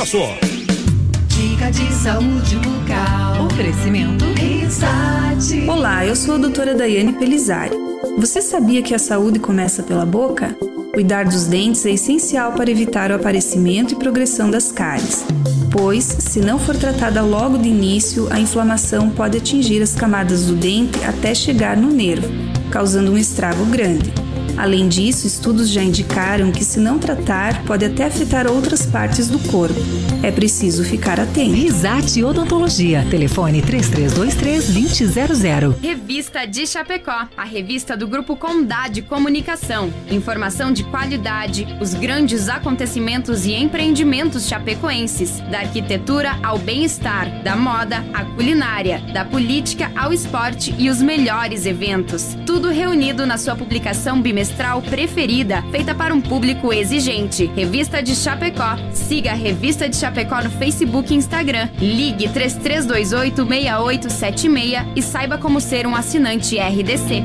só. Dica de saúde bucal. Oferecimento. Risate. Olá, eu sou a doutora Daiane Pelizari. Você sabia que a saúde começa pela boca? Cuidar dos dentes é essencial para evitar o aparecimento e progressão das cáries, pois, se não for tratada logo de início, a inflamação pode atingir as camadas do dente até chegar no nervo, causando um estrago grande. Além disso, estudos já indicaram que, se não tratar, pode até afetar outras partes do corpo. É preciso ficar atento. Risate Odontologia. Telefone 3323-2000. Revista de Chapecó, a revista do Grupo Condade Comunicação. Informação de qualidade, os grandes acontecimentos e empreendimentos chapecoenses, da arquitetura ao bem-estar, da moda à culinária, da política ao esporte e os melhores eventos. Tudo reunido na sua publicação bimestral preferida, feita para um público exigente. Revista de Chapecó. Siga a Revista de Chapecó no Facebook e Instagram. Ligue 3328 6876 e saiba como ser um assinante RDC.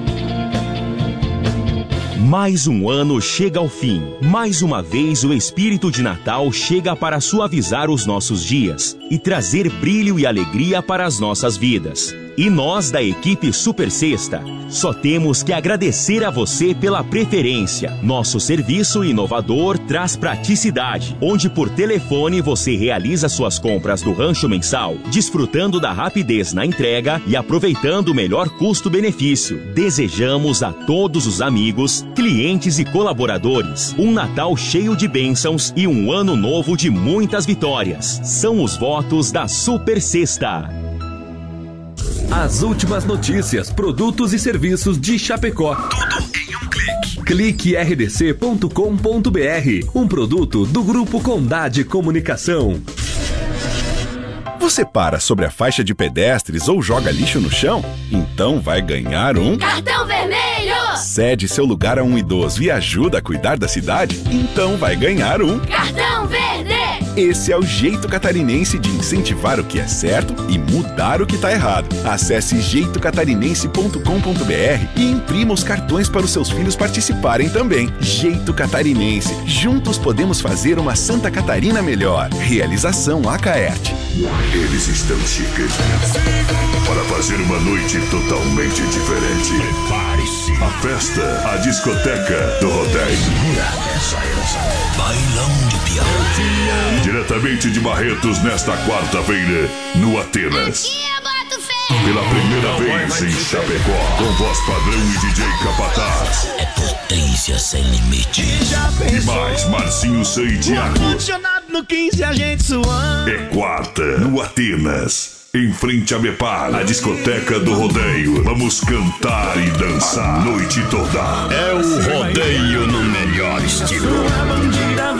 Mais um ano chega ao fim. Mais uma vez o espírito de Natal chega para suavizar os nossos dias e trazer brilho e alegria para as nossas vidas. E nós da equipe Super Sexta só temos que agradecer a você pela preferência. Nosso serviço inovador traz praticidade, onde por telefone você realiza suas compras do rancho mensal, desfrutando da rapidez na entrega e aproveitando o melhor custo-benefício. Desejamos a todos os amigos, clientes e colaboradores um Natal cheio de bênçãos e um ano novo de muitas vitórias. São os votos da Super Sexta. As últimas notícias, produtos e serviços de Chapecó. Tudo em um clique. Clique rdc.com.br. Um produto do Grupo Condade Comunicação. Você para sobre a faixa de pedestres ou joga lixo no chão? Então vai ganhar um. Cartão vermelho! Cede seu lugar a um idoso e ajuda a cuidar da cidade? Então vai ganhar um. Cartão verde! Esse é o jeito catarinense de incentivar o que é certo e mudar o que está errado. Acesse jeitocatarinense.com.br e imprima os cartões para os seus filhos participarem também. Jeito Catarinense. Juntos podemos fazer uma Santa Catarina melhor. Realização Acaerte. Eles estão chegando para fazer uma noite totalmente diferente. Prepare-se. A festa, a discoteca do rodeio. Bailão de peão. Diretamente de Barretos nesta quarta-feira, no Atenas. Pela primeira vez em Chapecó, com voz padrão e DJ Capataz. É potência sem limite. E mais Marcinho San e Thiago. no 15 a gente suando. É quarta, no Atenas. Em frente a Mepar, a discoteca do rodeio. Vamos cantar e dançar a noite toda. É o rodeio no melhor estilo.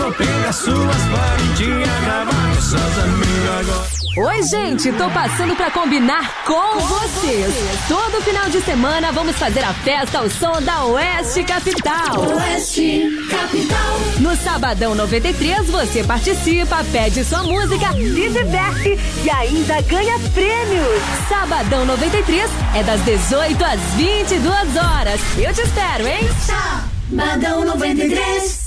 Vou pegar suas parentinhas, gravar com suas amigas agora. Oi, gente, tô passando pra combinar com vocês. Todo final de semana vamos fazer a festa ao som da Oeste Capital. Oeste Capital. No Sabadão 93 você participa, pede sua música, se diverte e ainda ganha prêmios. Sabadão 93 é das 18 às 22 horas. Eu te espero, hein? Sabadão 93.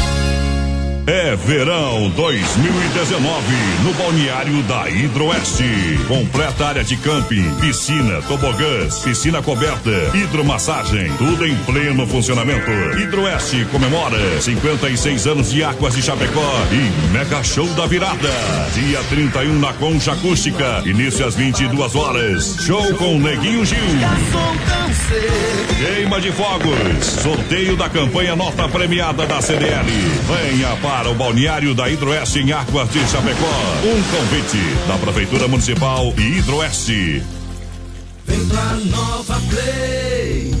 É verão 2019 no balneário da Hidroeste. Completa área de camping, piscina, tobogãs, piscina coberta, hidromassagem, tudo em pleno funcionamento. Hidroeste comemora 56 anos de Águas de Chapecó e Mega Show da Virada. Dia 31 na Concha Acústica, início às 22 horas. Show com Neguinho Gil. Queima de fogos, sorteio da campanha nota premiada da CDL. Venha para o balneário da Hidroeste em Águas de Chapecó. Um convite da Prefeitura Municipal e Hidroeste. Vem pra Nova Play.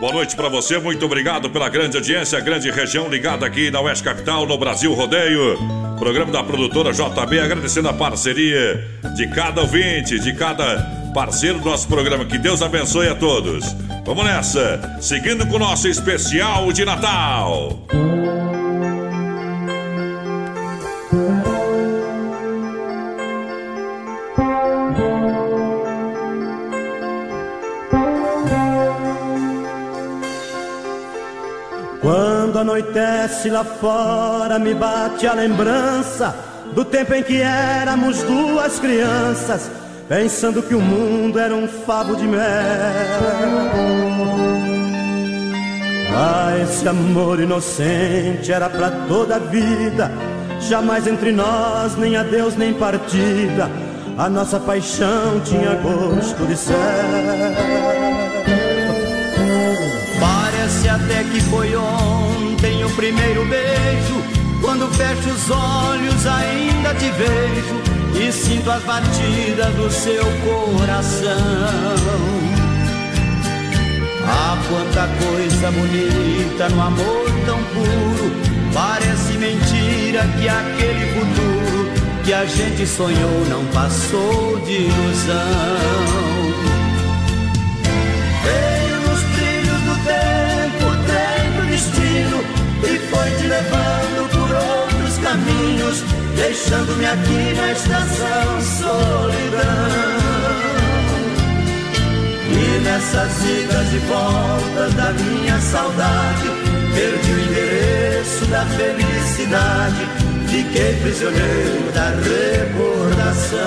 Boa noite para você, muito obrigado pela grande audiência, grande região ligada aqui na Oeste Capital, no Brasil Rodeio. Programa da produtora JB, agradecendo a parceria de cada ouvinte, de cada parceiro do nosso programa. Que Deus abençoe a todos. Vamos nessa, seguindo com o nosso especial de Natal. Quando anoitece lá fora, me bate a lembrança do tempo em que éramos duas crianças, pensando que o mundo era um favo de mel. Ah, esse amor inocente era pra toda a vida, jamais entre nós, nem adeus, nem partida. A nossa paixão tinha gosto de céu. Parece até que foi ontem o primeiro beijo. Quando fecho os olhos, ainda te vejo e sinto as batidas do seu coração. Ah, quanta coisa bonita no amor tão puro. Parece mentira que aquele futuro que a gente sonhou não passou de ilusão. Foi te levando por outros caminhos, deixando-me aqui na estação solidão. E nessas idas e voltas da minha saudade, perdi o endereço da felicidade, fiquei prisioneiro da recordação.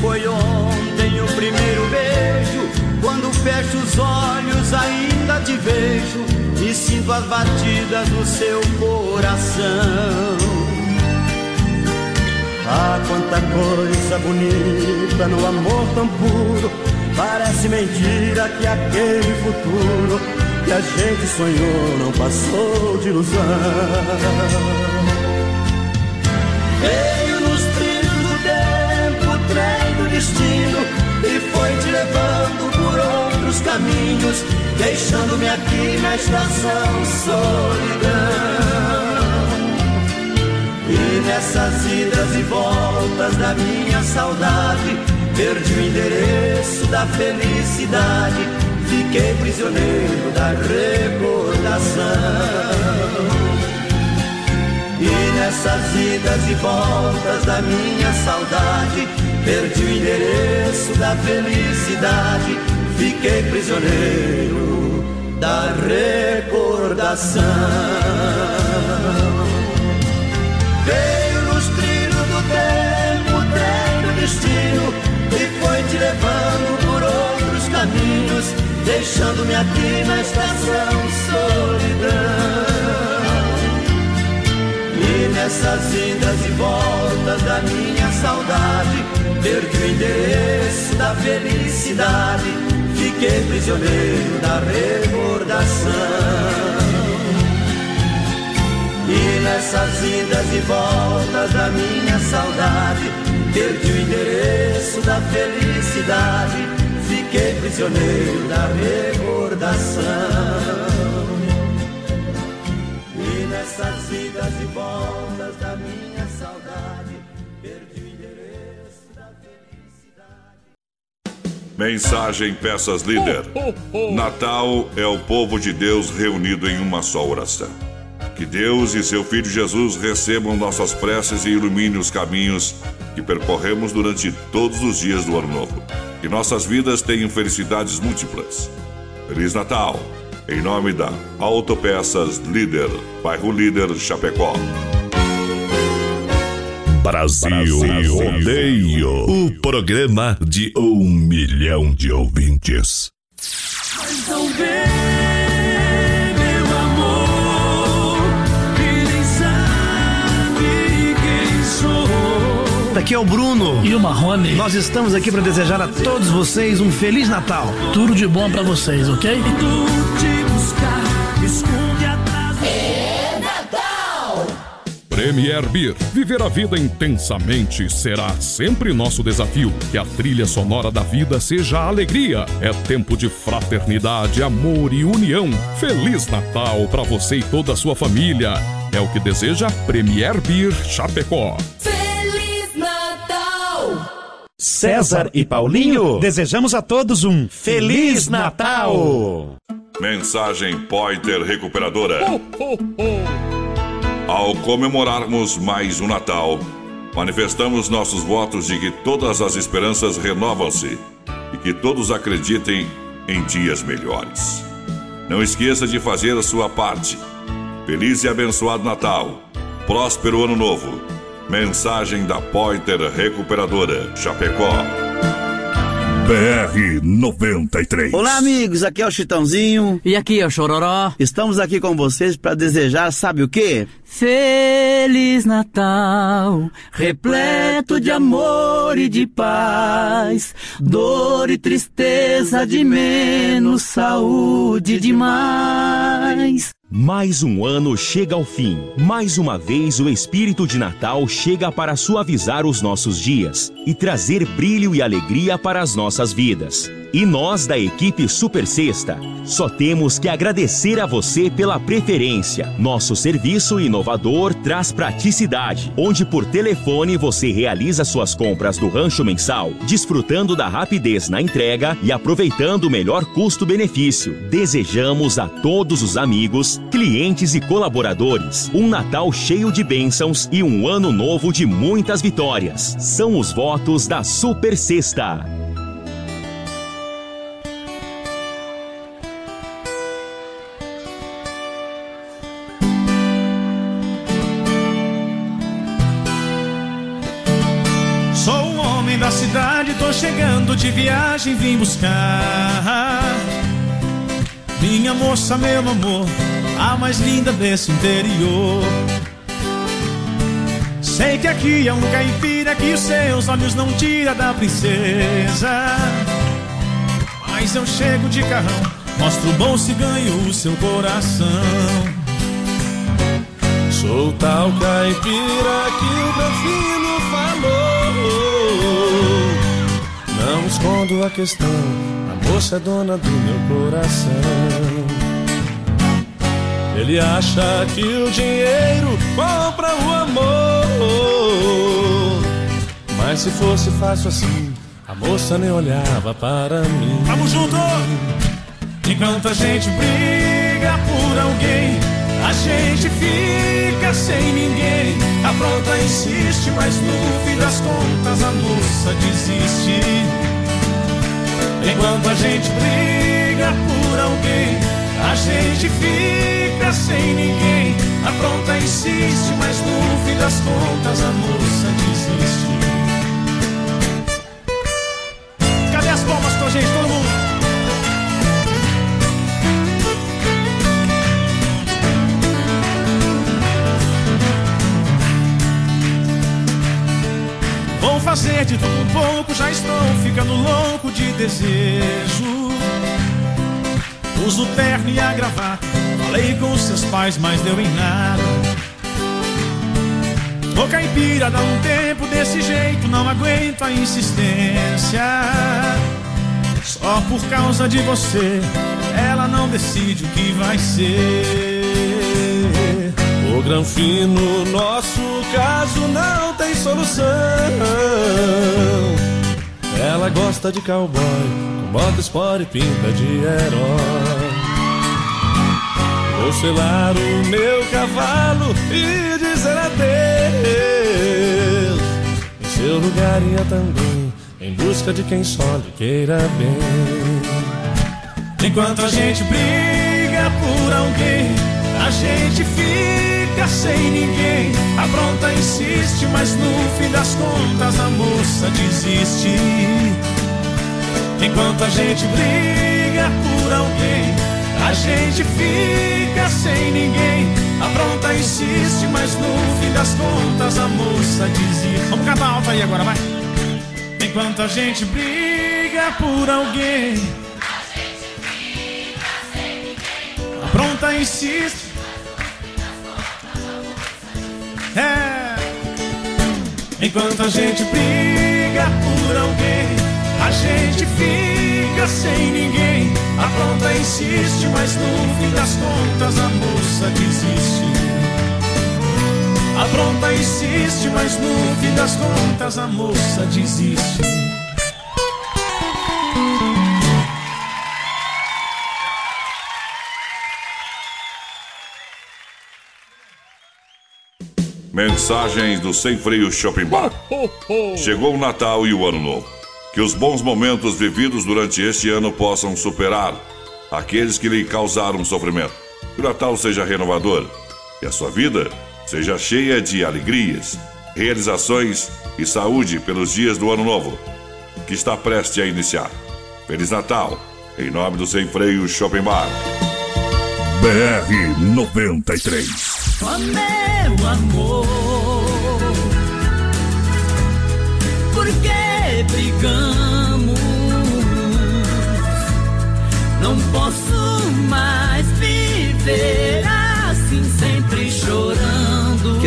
Foi ontem o primeiro beijo. Quando fecho os olhos, ainda te vejo e sinto as batidas do seu coração. Ah, quanta coisa bonita no amor tão puro. Parece mentira que aquele futuro que a gente sonhou não passou de ilusão. Veio destino e foi te levando por outros caminhos, deixando-me aqui na estação solidão. E nessas idas e voltas da minha saudade, perdi o endereço da felicidade, fiquei prisioneiro da recordação. E nessas idas e voltas da minha saudade, perdi o endereço da felicidade, fiquei prisioneiro da recordação. Veio nos trilhos do tempo, o trem do destino E foi te levando por outros caminhos Deixando-me aqui na estação solidão E nessas idas e voltas da minha saudade. Perdi o endereço da felicidade. Fiquei prisioneiro da recordação. E nessas idas e voltas da minha saudade, perdi o endereço da felicidade, fiquei prisioneiro da recordação. E nessas idas e voltas da minha saudade, perdi o endereço da felicidade. Mensagem Peças Líder. Natal é o povo de Deus reunido em uma só oração. Que Deus e seu Filho Jesus recebam nossas preces e ilumine os caminhos que percorremos durante todos os dias do ano novo. Que nossas vidas tenham felicidades múltiplas. Feliz Natal! Em nome da Autopeças Líder, bairro Líder Chapecó. Brasil, Rodeio, o programa de um milhão de ouvintes. Mas não vê, meu amor, que nem sabe quem sou. Aqui é o Bruno e o Marrone. Nós estamos aqui para desejar a todos vocês um feliz Natal. Tudo de bom para vocês, ok? Esconde atrás. É Natal! Premier Beer. Viver a vida intensamente será sempre nosso desafio. Que a trilha sonora da vida seja a alegria. É tempo de fraternidade, amor e união. Feliz Natal para você e toda a sua família. É o que deseja Premier Beer Chapecó. Feliz Natal! César e Paulinho, desejamos a todos um Feliz Natal! Mensagem Pointer Recuperadora. Ao comemorarmos mais um Natal, manifestamos nossos votos de que todas as esperanças renovam-se e que todos acreditem em dias melhores. Não esqueça de fazer a sua parte. Feliz e abençoado Natal. Próspero Ano Novo. Mensagem da Pointer Recuperadora, Chapecó. BR 93. Olá, amigos, aqui é o Chitãozinho. E aqui é o Chororó. Estamos aqui com vocês para desejar, sabe o quê? Feliz Natal, repleto de amor e de paz, dor e tristeza de menos, saúde de mais. Um ano chega ao fim. Mais uma vez o espírito de Natal chega para suavizar os nossos dias e trazer brilho e alegria para as nossas vidas. E nós da equipe Super Sexta só temos que agradecer a você pela preferência. Nosso serviço inovador traz praticidade, onde por telefone você realiza suas compras do rancho mensal, desfrutando da rapidez na entrega e aproveitando o melhor custo-benefício. Desejamos a todos os amigos, clientes e colaboradores um Natal cheio de bênçãos e um ano novo de muitas vitórias. São os votos da Super Sexta. Chegando de viagem, vim buscar. Minha moça, meu amor, a mais linda desse interior. Sei que aqui é um caipira que os seus olhos não tira da princesa. Mas eu chego de carrão, mostro o bolso e ganho o seu coração. Sou tal caipira que o meu filho falou. Escondo a questão, a moça é dona do meu coração. Ele acha que o dinheiro compra o amor. Mas se fosse fácil assim, a moça nem olhava para mim. Vamos junto! Enquanto a gente briga por alguém, a gente fica sem ninguém. A pronta insiste, mas no fim das contas a moça desiste. Enquanto a gente briga por alguém, a gente fica sem ninguém. A pronta insiste, mas no fim das contas a moça desiste. Fazer de tudo um pouco, já estou ficando louco de desejo. Uso terno e a gravata. Falei com seus pais, mas deu em nada. Ô caipira, dá um tempo desse jeito, não aguento a insistência. Só por causa de você, ela não decide o que vai ser. O Granfino, nosso caso não tem solução. Ela gosta de cowboy, com bota espora e pinta de herói. Vou selar o meu cavalo e dizer adeus. Em seu lugar ia também, em busca de quem só lhe queira bem. Enquanto a gente briga por alguém, a gente fica sem ninguém. A pronta insiste, mas no fim das contas a moça desiste. Enquanto a gente briga por alguém, a gente fica sem ninguém. A pronta insiste, mas no fim das contas a moça desiste. Vamos cantar alto aí agora, vai. Enquanto a gente briga por alguém, a pronta insiste. É. Enquanto a gente briga por alguém, a gente fica sem ninguém. A pronta insiste, mas no fim das contas a moça desiste. A pronta insiste, mas no fim das contas a moça desiste. Mensagens do Sem Freio Shopping Bar. Chegou o Natal e o Ano Novo. Que os bons momentos vividos durante este ano possam superar aqueles que lhe causaram sofrimento. Que o Natal seja renovador e a sua vida seja cheia de alegrias, realizações e saúde pelos dias do Ano Novo, que está prestes a iniciar. Feliz Natal, em nome do Sem Freio Shopping Bar. BR 93. Ó meu amor, por que brigamos? Não posso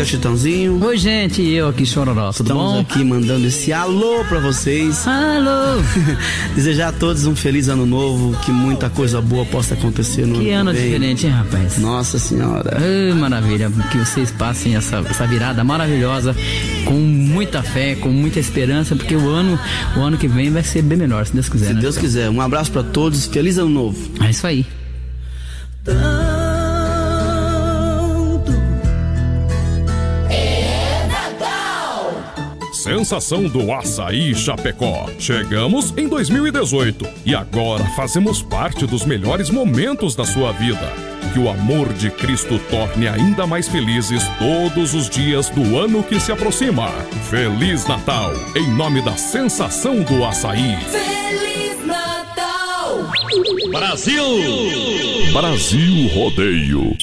Aqui é o Chitãozinho. Oi, gente, eu aqui, Chororó, tudo Estamos bom? aqui mandando esse alô pra vocês. Alô! <laughs> Desejar a todos um feliz ano novo, que muita coisa boa possa acontecer no Que ano ano que vem. diferente, hein, rapaz? Nossa senhora. Ai, maravilha, que vocês passem essa, essa virada maravilhosa com muita fé, com muita esperança, porque o ano, o ano que vem vai ser bem melhor, se Deus quiser. Se né, Deus quiser. Um abraço pra todos, feliz ano novo. É isso aí. Sensação do açaí Chapecó. Chegamos em 2018 e agora fazemos parte dos melhores momentos da sua vida. Que o amor de Cristo torne ainda mais felizes todos os dias do ano que se aproxima. Feliz Natal, em nome da sensação do açaí. Feliz! Brasil! Brasil Rodeio.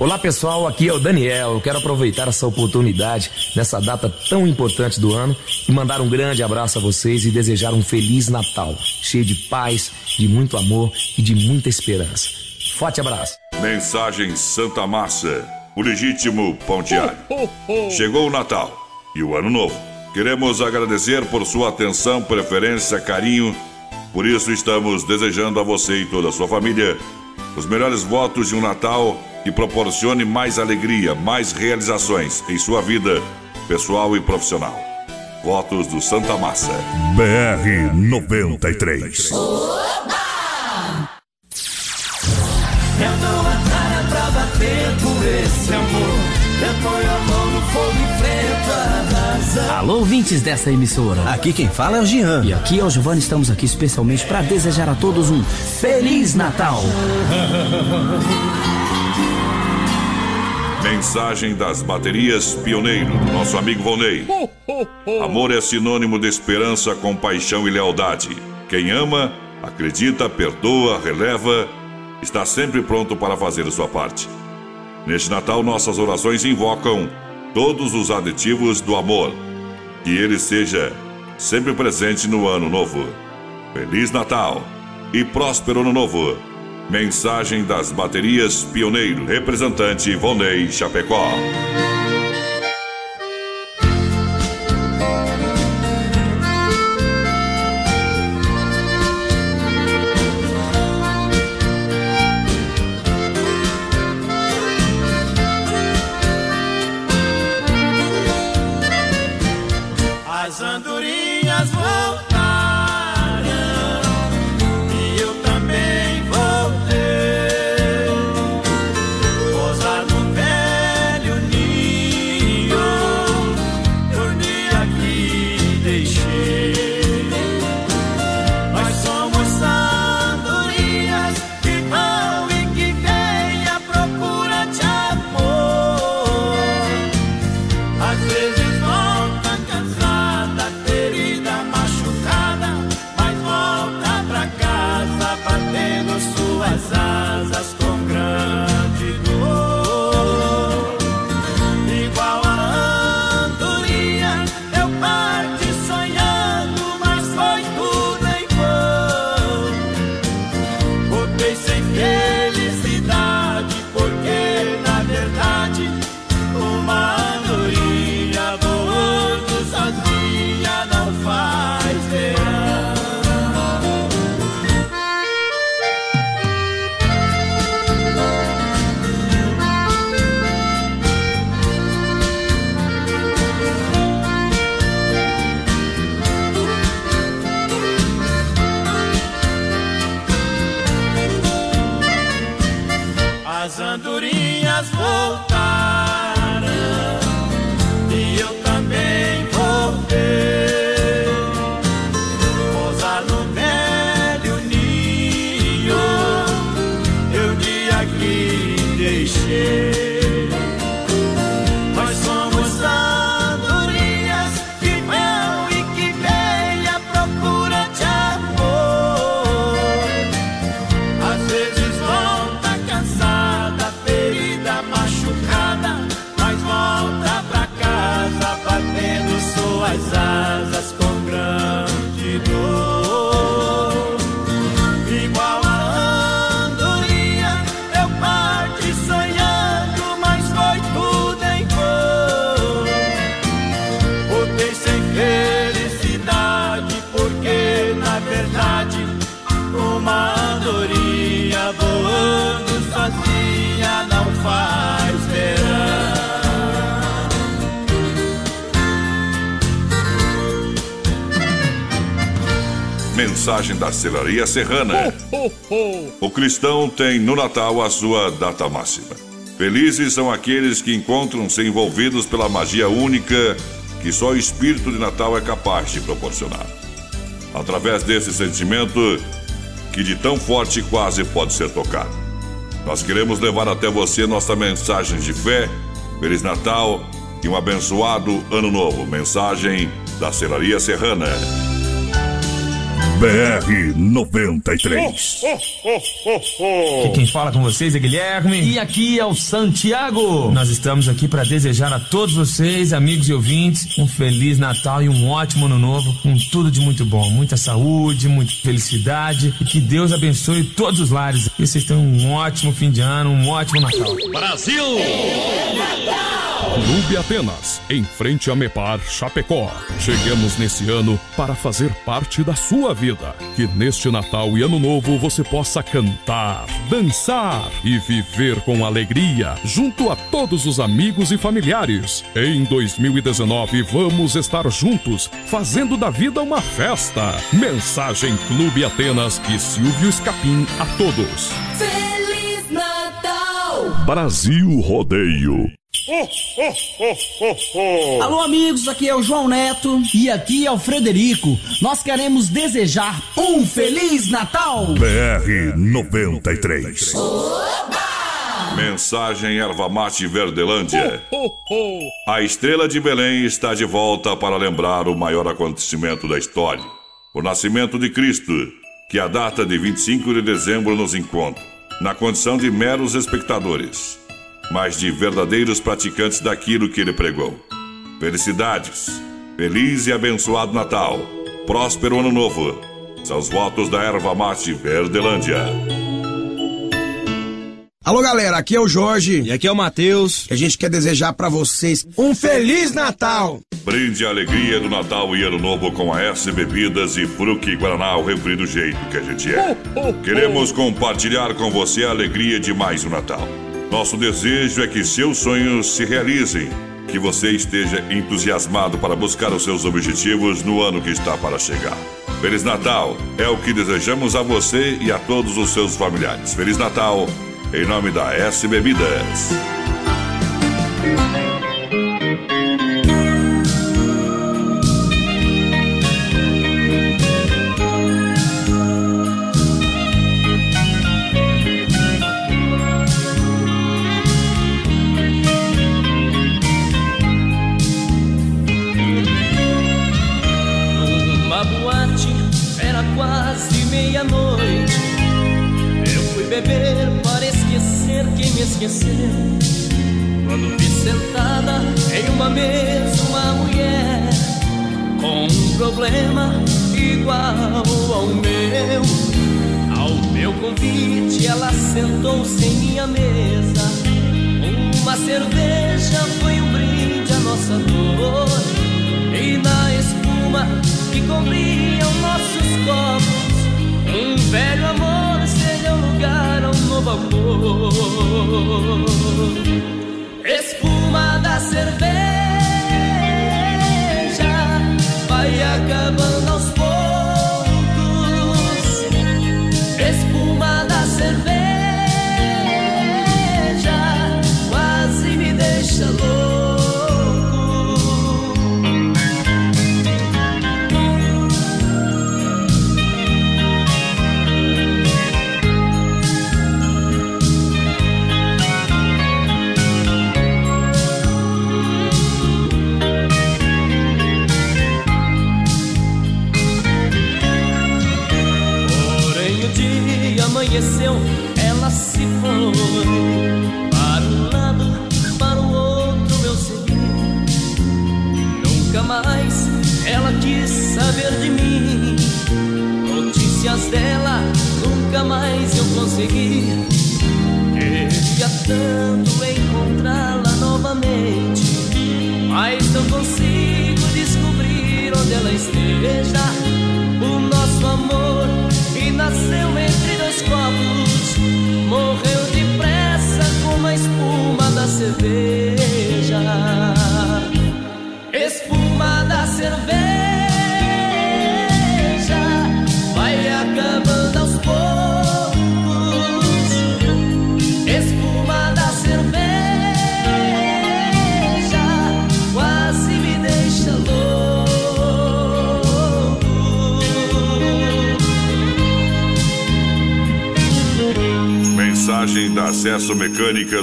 Olá pessoal, aqui é o Daniel. Eu quero aproveitar essa oportunidade nessa data tão importante do ano e mandar um grande abraço a vocês e desejar um feliz Natal, cheio de paz, de muito amor e de muita esperança. Forte abraço. Mensagem Santa Massa, o legítimo pão diário. Chegou o Natal e o Ano Novo. Queremos agradecer por sua atenção, preferência, carinho. Por isso estamos desejando a você e toda a sua família os melhores votos de um Natal que proporcione mais alegria, mais realizações em sua vida pessoal e profissional. Votos do Santa Massa. BR 93. Eu dou a cara pra bater por esse amor. Alô, ouvintes dessa emissora. Aqui quem fala é o Jean. E aqui é o Giovanni, estamos aqui especialmente para desejar a todos um Feliz Natal. <laughs> Mensagem das baterias Pioneiro, do nosso amigo Volney. Amor é sinônimo de esperança, compaixão e lealdade. Quem ama, acredita, perdoa, releva, está sempre pronto para fazer a sua parte. Neste Natal, nossas orações invocam todos os aditivos do amor. Que ele seja sempre presente no ano novo. Feliz Natal e próspero ano novo. Mensagem das baterias Pioneiro, representante Vonei Chapecó. Mensagem da Celaria Serrana. O cristão tem no Natal a sua data máxima. Felizes são aqueles que encontram-se envolvidos pela magia única que só o espírito de Natal é capaz de proporcionar. Através desse sentimento, que de tão forte quase pode ser tocado. Nós queremos levar até você nossa mensagem de fé, Feliz Natal e um abençoado Ano Novo. Mensagem da Celaria Serrana. BR 93. Aqui quem fala com vocês é Guilherme e aqui é o Santiago. Nós estamos aqui para desejar a todos vocês, amigos e ouvintes, um feliz Natal e um ótimo ano novo, com tudo de muito bom, muita saúde, muita felicidade e que Deus abençoe todos os lares. Que vocês tenham um ótimo fim de ano, um ótimo Natal. Brasil! Clube Atenas, em frente a Mepar Chapecó. Chegamos nesse ano para fazer parte da sua vida. Que neste Natal e Ano Novo você possa cantar, dançar e viver com alegria junto a todos os amigos e familiares. Em 2019 vamos estar juntos, fazendo da vida uma festa. Mensagem Clube Atenas e Silvio Escapim a todos. Feliz! Brasil Rodeio. Alô, amigos, aqui é o João Neto e aqui é o Frederico. Nós queremos desejar um Feliz Natal! BR 93. Mensagem Erva Mate Verdelândia. A estrela de Belém está de volta para lembrar o maior acontecimento da história: o nascimento de Cristo, que a data de 25 de dezembro nos encontra, na condição de meros espectadores, mas de verdadeiros praticantes daquilo que ele pregou. Felicidades, feliz e abençoado Natal, próspero Ano Novo. São os votos da Erva Mate Verdelândia. Alô, galera, aqui é o Jorge. E aqui é o Matheus. E a gente quer desejar pra vocês um Feliz Natal! Brinde a alegria do Natal e Ano Novo com a S Bebidas e Fruque Guaraná, o refri do jeito que a gente é. Queremos compartilhar com você a alegria de mais um Natal. Nosso desejo é que seus sonhos se realizem, que você esteja entusiasmado para buscar os seus objetivos no ano que está para chegar. Feliz Natal é o que desejamos a você e a todos os seus familiares. Feliz Natal em nome da S Bebidas.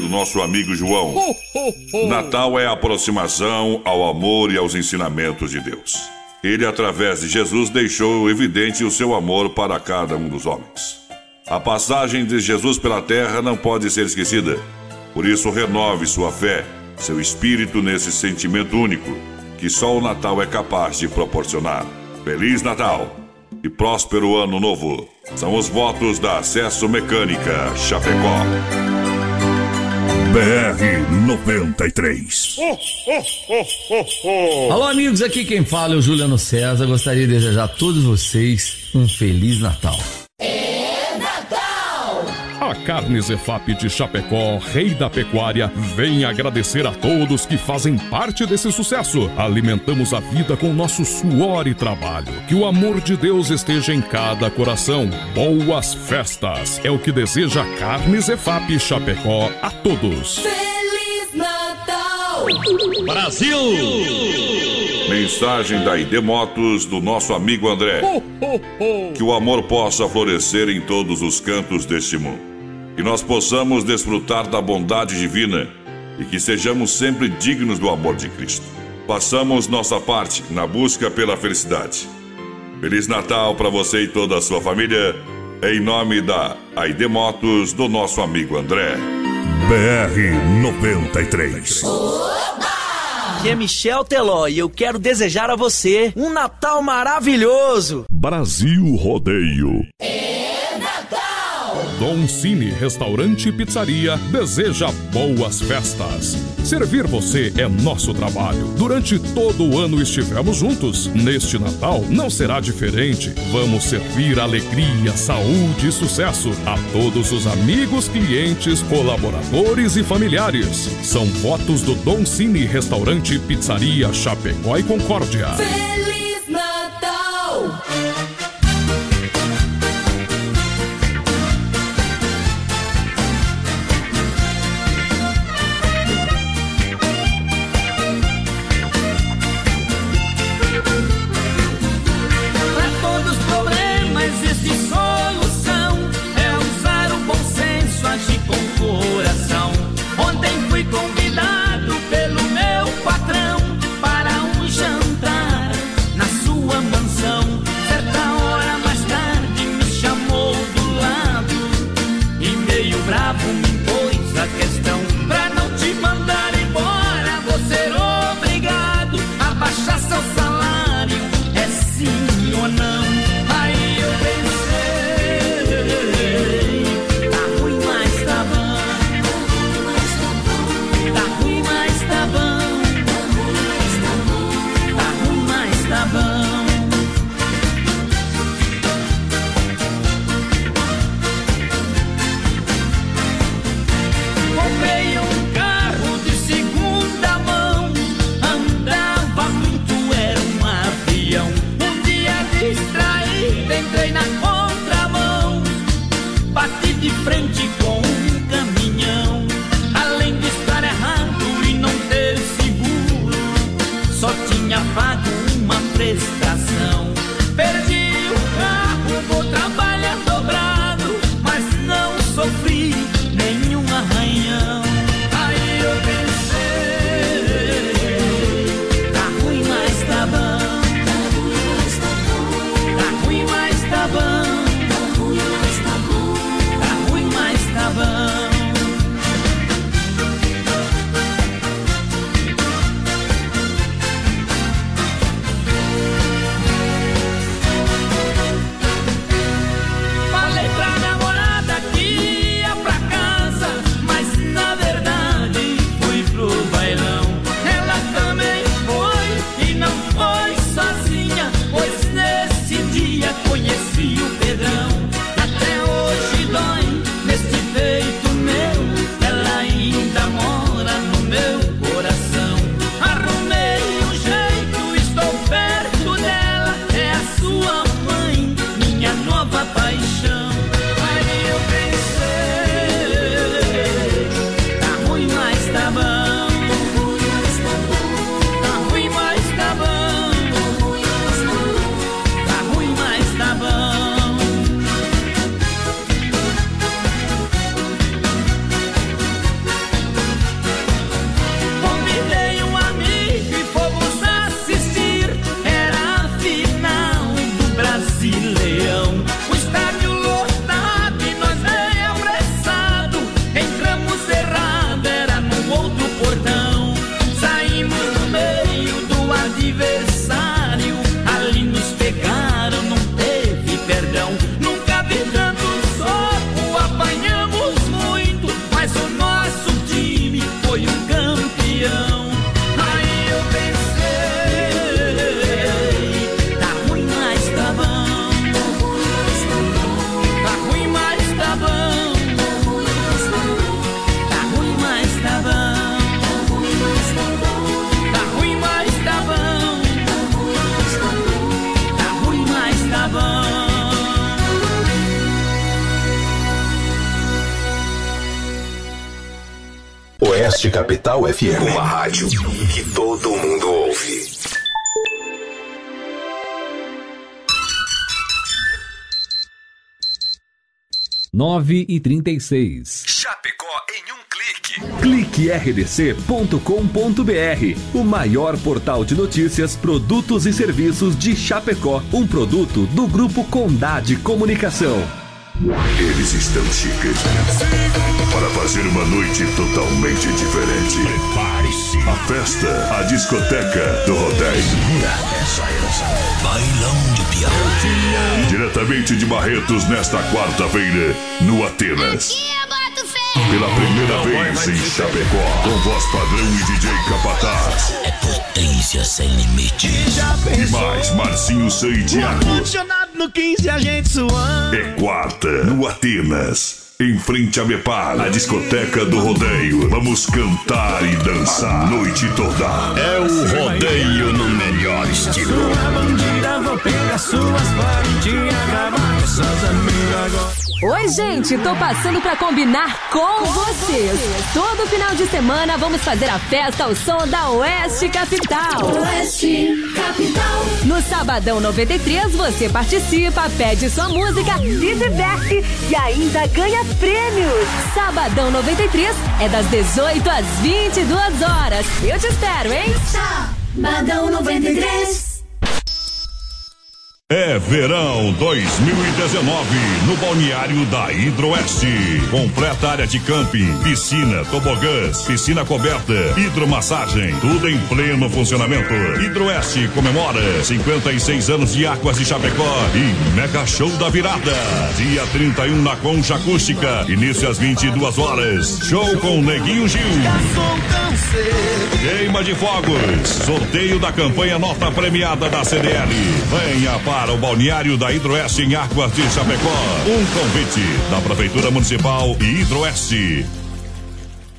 Do nosso amigo João. Natal é a aproximação ao amor e aos ensinamentos de Deus. Ele, através de Jesus, deixou evidente o seu amor para cada um dos homens. A passagem de Jesus pela terra não pode ser esquecida. Por isso, renove sua fé, seu espírito nesse sentimento único que só o Natal é capaz de proporcionar. Feliz Natal e próspero Ano Novo. São os votos da Acesso Mecânica Chapecó. BR 93. Alô, amigos, aqui quem fala é o Juliano César. Gostaria de desejar a todos vocês um Feliz Natal. A Carnes EFAP de Chapecó, rei da pecuária, vem agradecer a todos que fazem parte desse sucesso. Alimentamos a vida com nosso suor e trabalho. Que o amor de Deus esteja em cada coração. Boas festas! É o que deseja a Carnes EFAP Chapecó a todos. Feliz Natal! Brasil! Mensagem da ID Motos do nosso amigo André. Que o amor possa florescer em todos os cantos deste mundo. Que nós possamos desfrutar da bondade divina e que sejamos sempre dignos do amor de Cristo. Façamos nossa parte na busca pela felicidade. Feliz Natal para você e toda a sua família, em nome da ID Motos do nosso amigo André. BR 93. Aqui é Michel Teló e eu quero desejar a você um Natal maravilhoso. Brasil Rodeio. Dom Cine Restaurante e Pizzaria deseja boas festas. Servir você é nosso trabalho. Durante todo o ano estivemos juntos. Neste Natal não será diferente. Vamos servir alegria, saúde e sucesso a todos os amigos, clientes, colaboradores e familiares. São votos do Dom Cine Restaurante e Pizzaria Chapecó e Concórdia. Feliz Natal! FM. Uma rádio que todo mundo ouve. Nove e trinta e seis. Chapecó em um clique. Clique rdc.com.br, o maior portal de notícias, produtos e serviços de Chapecó. Um produto do Grupo Condade Comunicação. Eles estão chegando para fazer uma noite totalmente diferente. Prepare-se. A festa, a discoteca do rodeio. Essa herança. Bailão de pião. Diretamente de Barretos nesta quarta-feira, no Atenas. Pela primeira vez em Chapecó, com voz padrão e DJ Capataz. É potência sem limite. E mais Marcinho San Thiago. Condicionado no 15 a gente suando. É quarta, no Atenas. Em frente a Mepar, a discoteca do rodeio. Vamos cantar e dançar a noite toda. É o rodeio no melhor estilo. Sua bandida, vou pegar suas e acabar com suas amigas agora. Oi, gente, tô passando pra combinar com vocês. Todo final de semana vamos fazer a festa ao som da Oeste Capital. Oeste Capital. No Sabadão 93 você participa, pede sua música, se diverte e ainda ganha prêmios. Sabadão 93 é das 18 às 22 horas. Eu te espero, hein? Sabadão 93. É verão 2019 no balneário da Hidroeste. Completa área de camping, piscina, tobogãs, piscina coberta, hidromassagem, tudo em pleno funcionamento. Hidroeste comemora 56 anos de Águas de Chapecó e Mega Show da Virada. Dia 31 na Concha Acústica, início às 22 horas. Show com Neguinho Gil. Queima de fogos. Sorteio da campanha nota premiada da CDL. Venha para o balneário da Hidroeste em Águas de Chapecó. Um convite da Prefeitura Municipal e Hidroeste.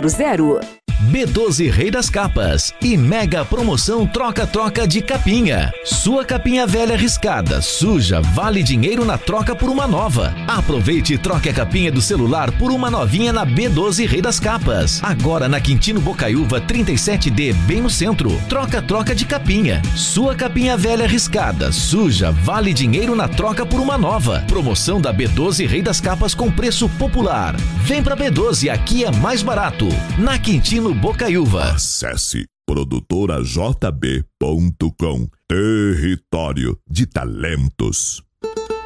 00 B12 Rei das Capas e mega promoção troca-troca de capinha. Sua capinha velha riscada, suja, vale dinheiro na troca por uma nova. Aproveite e troque a capinha do celular por uma novinha na B12 Rei das Capas. Agora na Quintino Bocaiúva 37D, bem no centro. Troca-troca de capinha. Sua capinha velha riscada, suja, vale dinheiro na troca por uma nova. Promoção da B12 Rei das Capas com preço popular. Vem pra B12, aqui é mais barato. Na Quintino Bocaiúva. Acesse produtorajb.com Território de Talentos.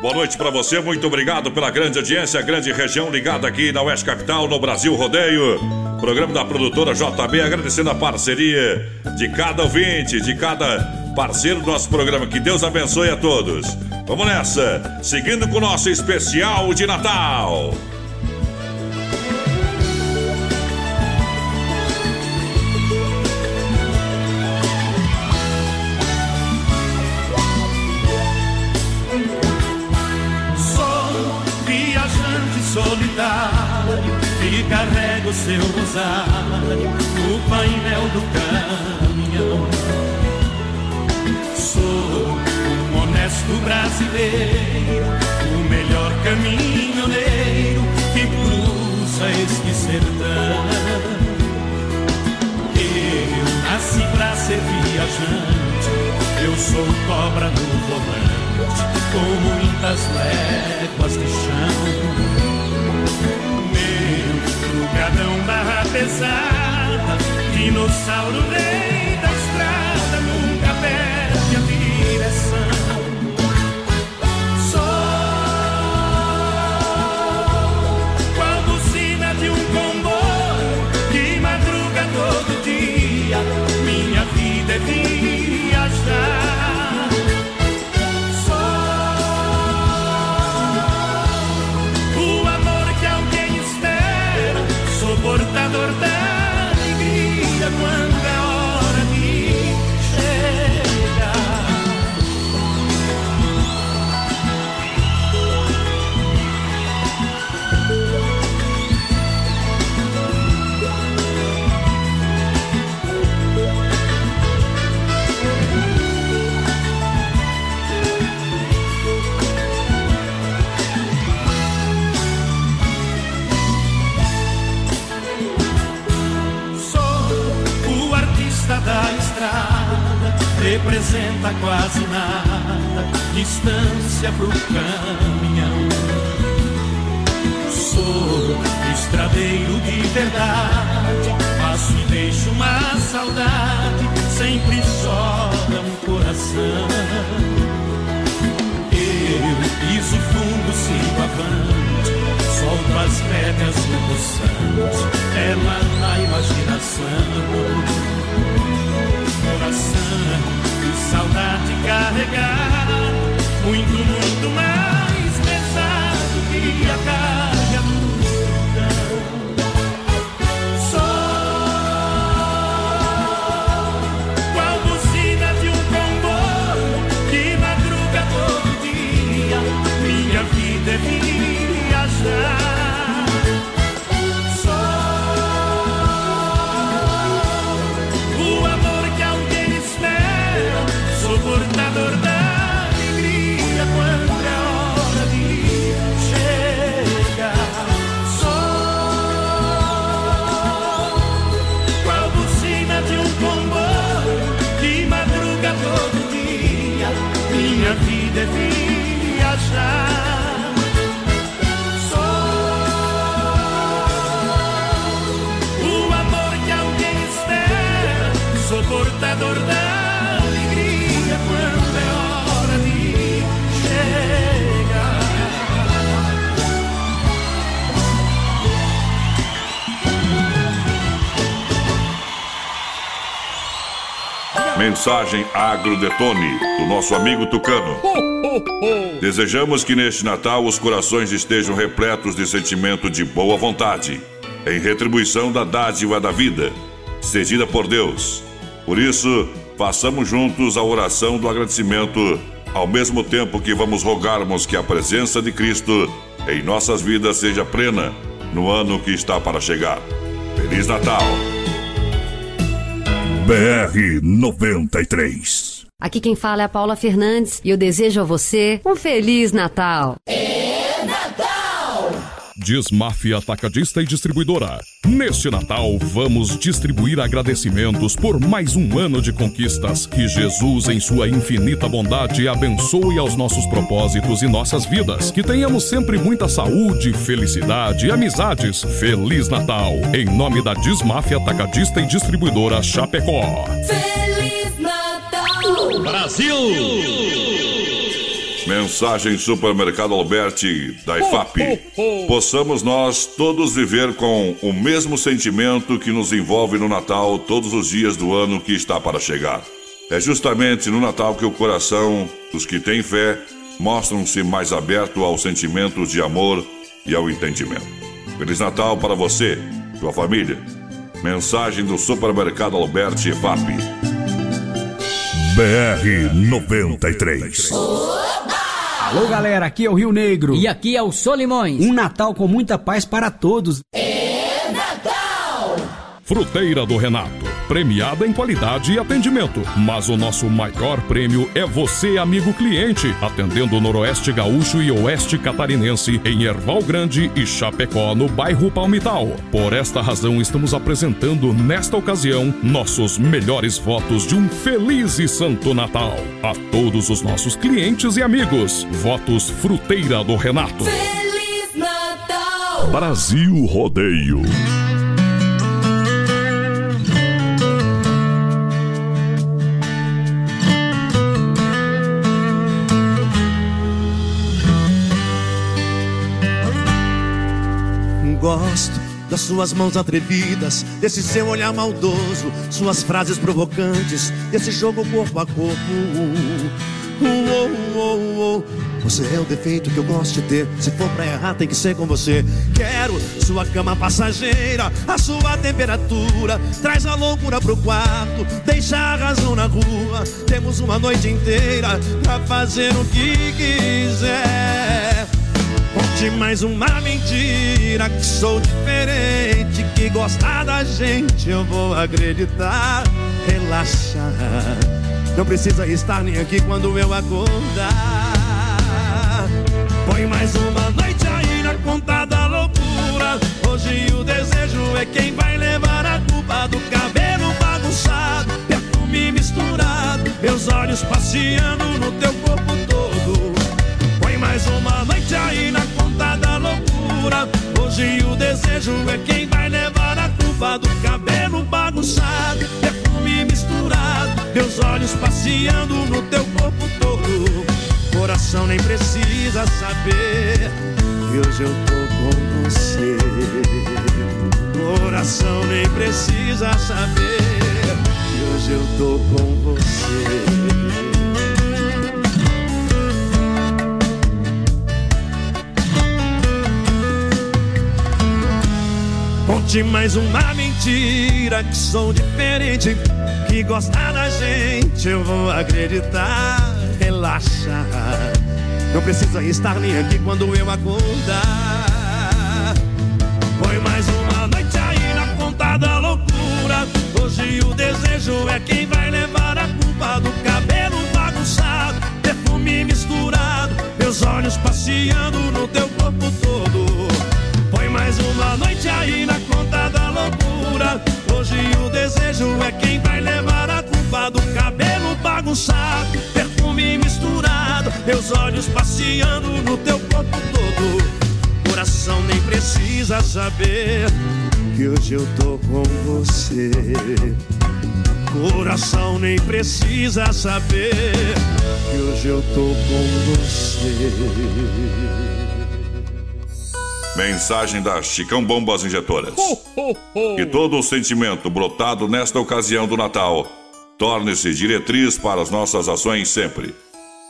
Boa noite pra você, muito obrigado pela grande audiência, grande região ligada aqui na Oeste Capital, no Brasil Rodeio. Programa da produtora JB, agradecendo a parceria de cada ouvinte, de cada parceiro do nosso programa. Que Deus abençoe a todos. Vamos nessa, seguindo com o nosso especial de Natal. Seu rosário no painel do caminhão. Sou um honesto brasileiro, o melhor caminhoneiro que cruza este sertão. Eu nasci pra ser viajante, eu sou cobra no volante, com muitas léguas de chão. Trugadão barra pesada, dinossauro rei distância pro caminhão. Sou estradeiro de verdade, faço e deixo uma saudade, sempre chora um coração. Eu piso fundo, sigo avante, solto as rédeas no poçante, ela na imaginação coração e saudade carregar Mensagem Agrodetone, do nosso amigo Tucano. Desejamos que neste Natal os corações estejam repletos de sentimento de boa vontade, em retribuição da dádiva da vida, cedida por Deus. Por isso, façamos juntos a oração do agradecimento, ao mesmo tempo que vamos rogarmos que a presença de Cristo em nossas vidas seja plena no ano que está para chegar. Feliz Natal! BR 93 Aqui quem fala é a Paula Fernandes e eu desejo a você um Feliz Natal. Diz Máfia Atacadista e Distribuidora. Neste Natal, vamos distribuir agradecimentos por mais um ano de conquistas. Que Jesus, em sua infinita bondade, abençoe aos nossos propósitos e nossas vidas. Que tenhamos sempre muita saúde, felicidade e amizades. Feliz Natal! Em nome da Dismáfia Atacadista e Distribuidora Chapecó. Feliz Natal! Mensagem Supermercado Alberti, da IFAP. Possamos nós todos viver com o mesmo sentimento que nos envolve no Natal todos os dias do ano que está para chegar. É justamente no Natal que o coração dos que têm fé mostram-se mais aberto aos sentimentos de amor e ao entendimento. Feliz Natal para você, sua família. Mensagem do Supermercado Alberti IFAP. BR 93 Alô, galera, aqui é o Rio Negro. E aqui é o Solimões. Um Natal com muita paz para todos. É Natal! Fruteira do Renato. Premiada em qualidade e atendimento. Mas o nosso maior prêmio é você, amigo cliente, atendendo o Noroeste Gaúcho e Oeste Catarinense, em Erval Grande e Chapecó, no bairro Palmital. Por esta razão, estamos apresentando nesta ocasião nossos melhores votos de um feliz e santo Natal. A todos os nossos clientes e amigos. Votos Fruteira do Renato. Feliz Natal! Brasil Rodeio. Gosto das suas mãos atrevidas, desse seu olhar maldoso, suas frases provocantes, desse jogo corpo a corpo. Uh, uh, uh. Você é o defeito que eu gosto de ter. Se for pra errar, tem que ser com você. Quero sua cama passageira, a sua temperatura. Traz a loucura pro quarto, deixa a razão na rua. Temos uma noite inteira pra fazer o que quiser. Conte mais uma mentira que sou diferente, que gostar da gente eu vou acreditar. Relaxa, não precisa estar nem aqui quando eu acordar. Põe mais uma noite aí na conta da loucura. Hoje o desejo é quem vai levar a culpa do cabelo bagunçado, perfume misturado, meus olhos passeando no teu corpo todo. Põe mais uma noite aí na conta da loucura. Hoje o desejo é quem vai levar a culpa do cabelo bagunçado, perfume misturado, meus olhos passeando no teu corpo todo. Coração nem precisa saber que hoje eu tô com você. Coração nem precisa saber que hoje eu tô com você. Conte mais uma mentira que sou diferente, que gosta da gente, eu vou acreditar. Relaxa, não precisa estar nem aqui quando eu acordar. Foi mais uma noite aí na conta da loucura. Hoje o desejo é quem vai levar a culpa do cabelo bagunçado, perfume misturado, meus olhos passeando no teu corpo todo. Mais uma noite aí na conta da loucura. Hoje o desejo é quem vai levar a culpa do cabelo bagunçado, perfume misturado, meus olhos passeando no teu corpo todo. Coração nem precisa saber que hoje eu tô com você. Coração nem precisa saber que hoje eu tô com você. Mensagem da Chicão Bombas Injetoras. Que todo o sentimento brotado nesta ocasião do Natal torne-se diretriz para as nossas ações sempre.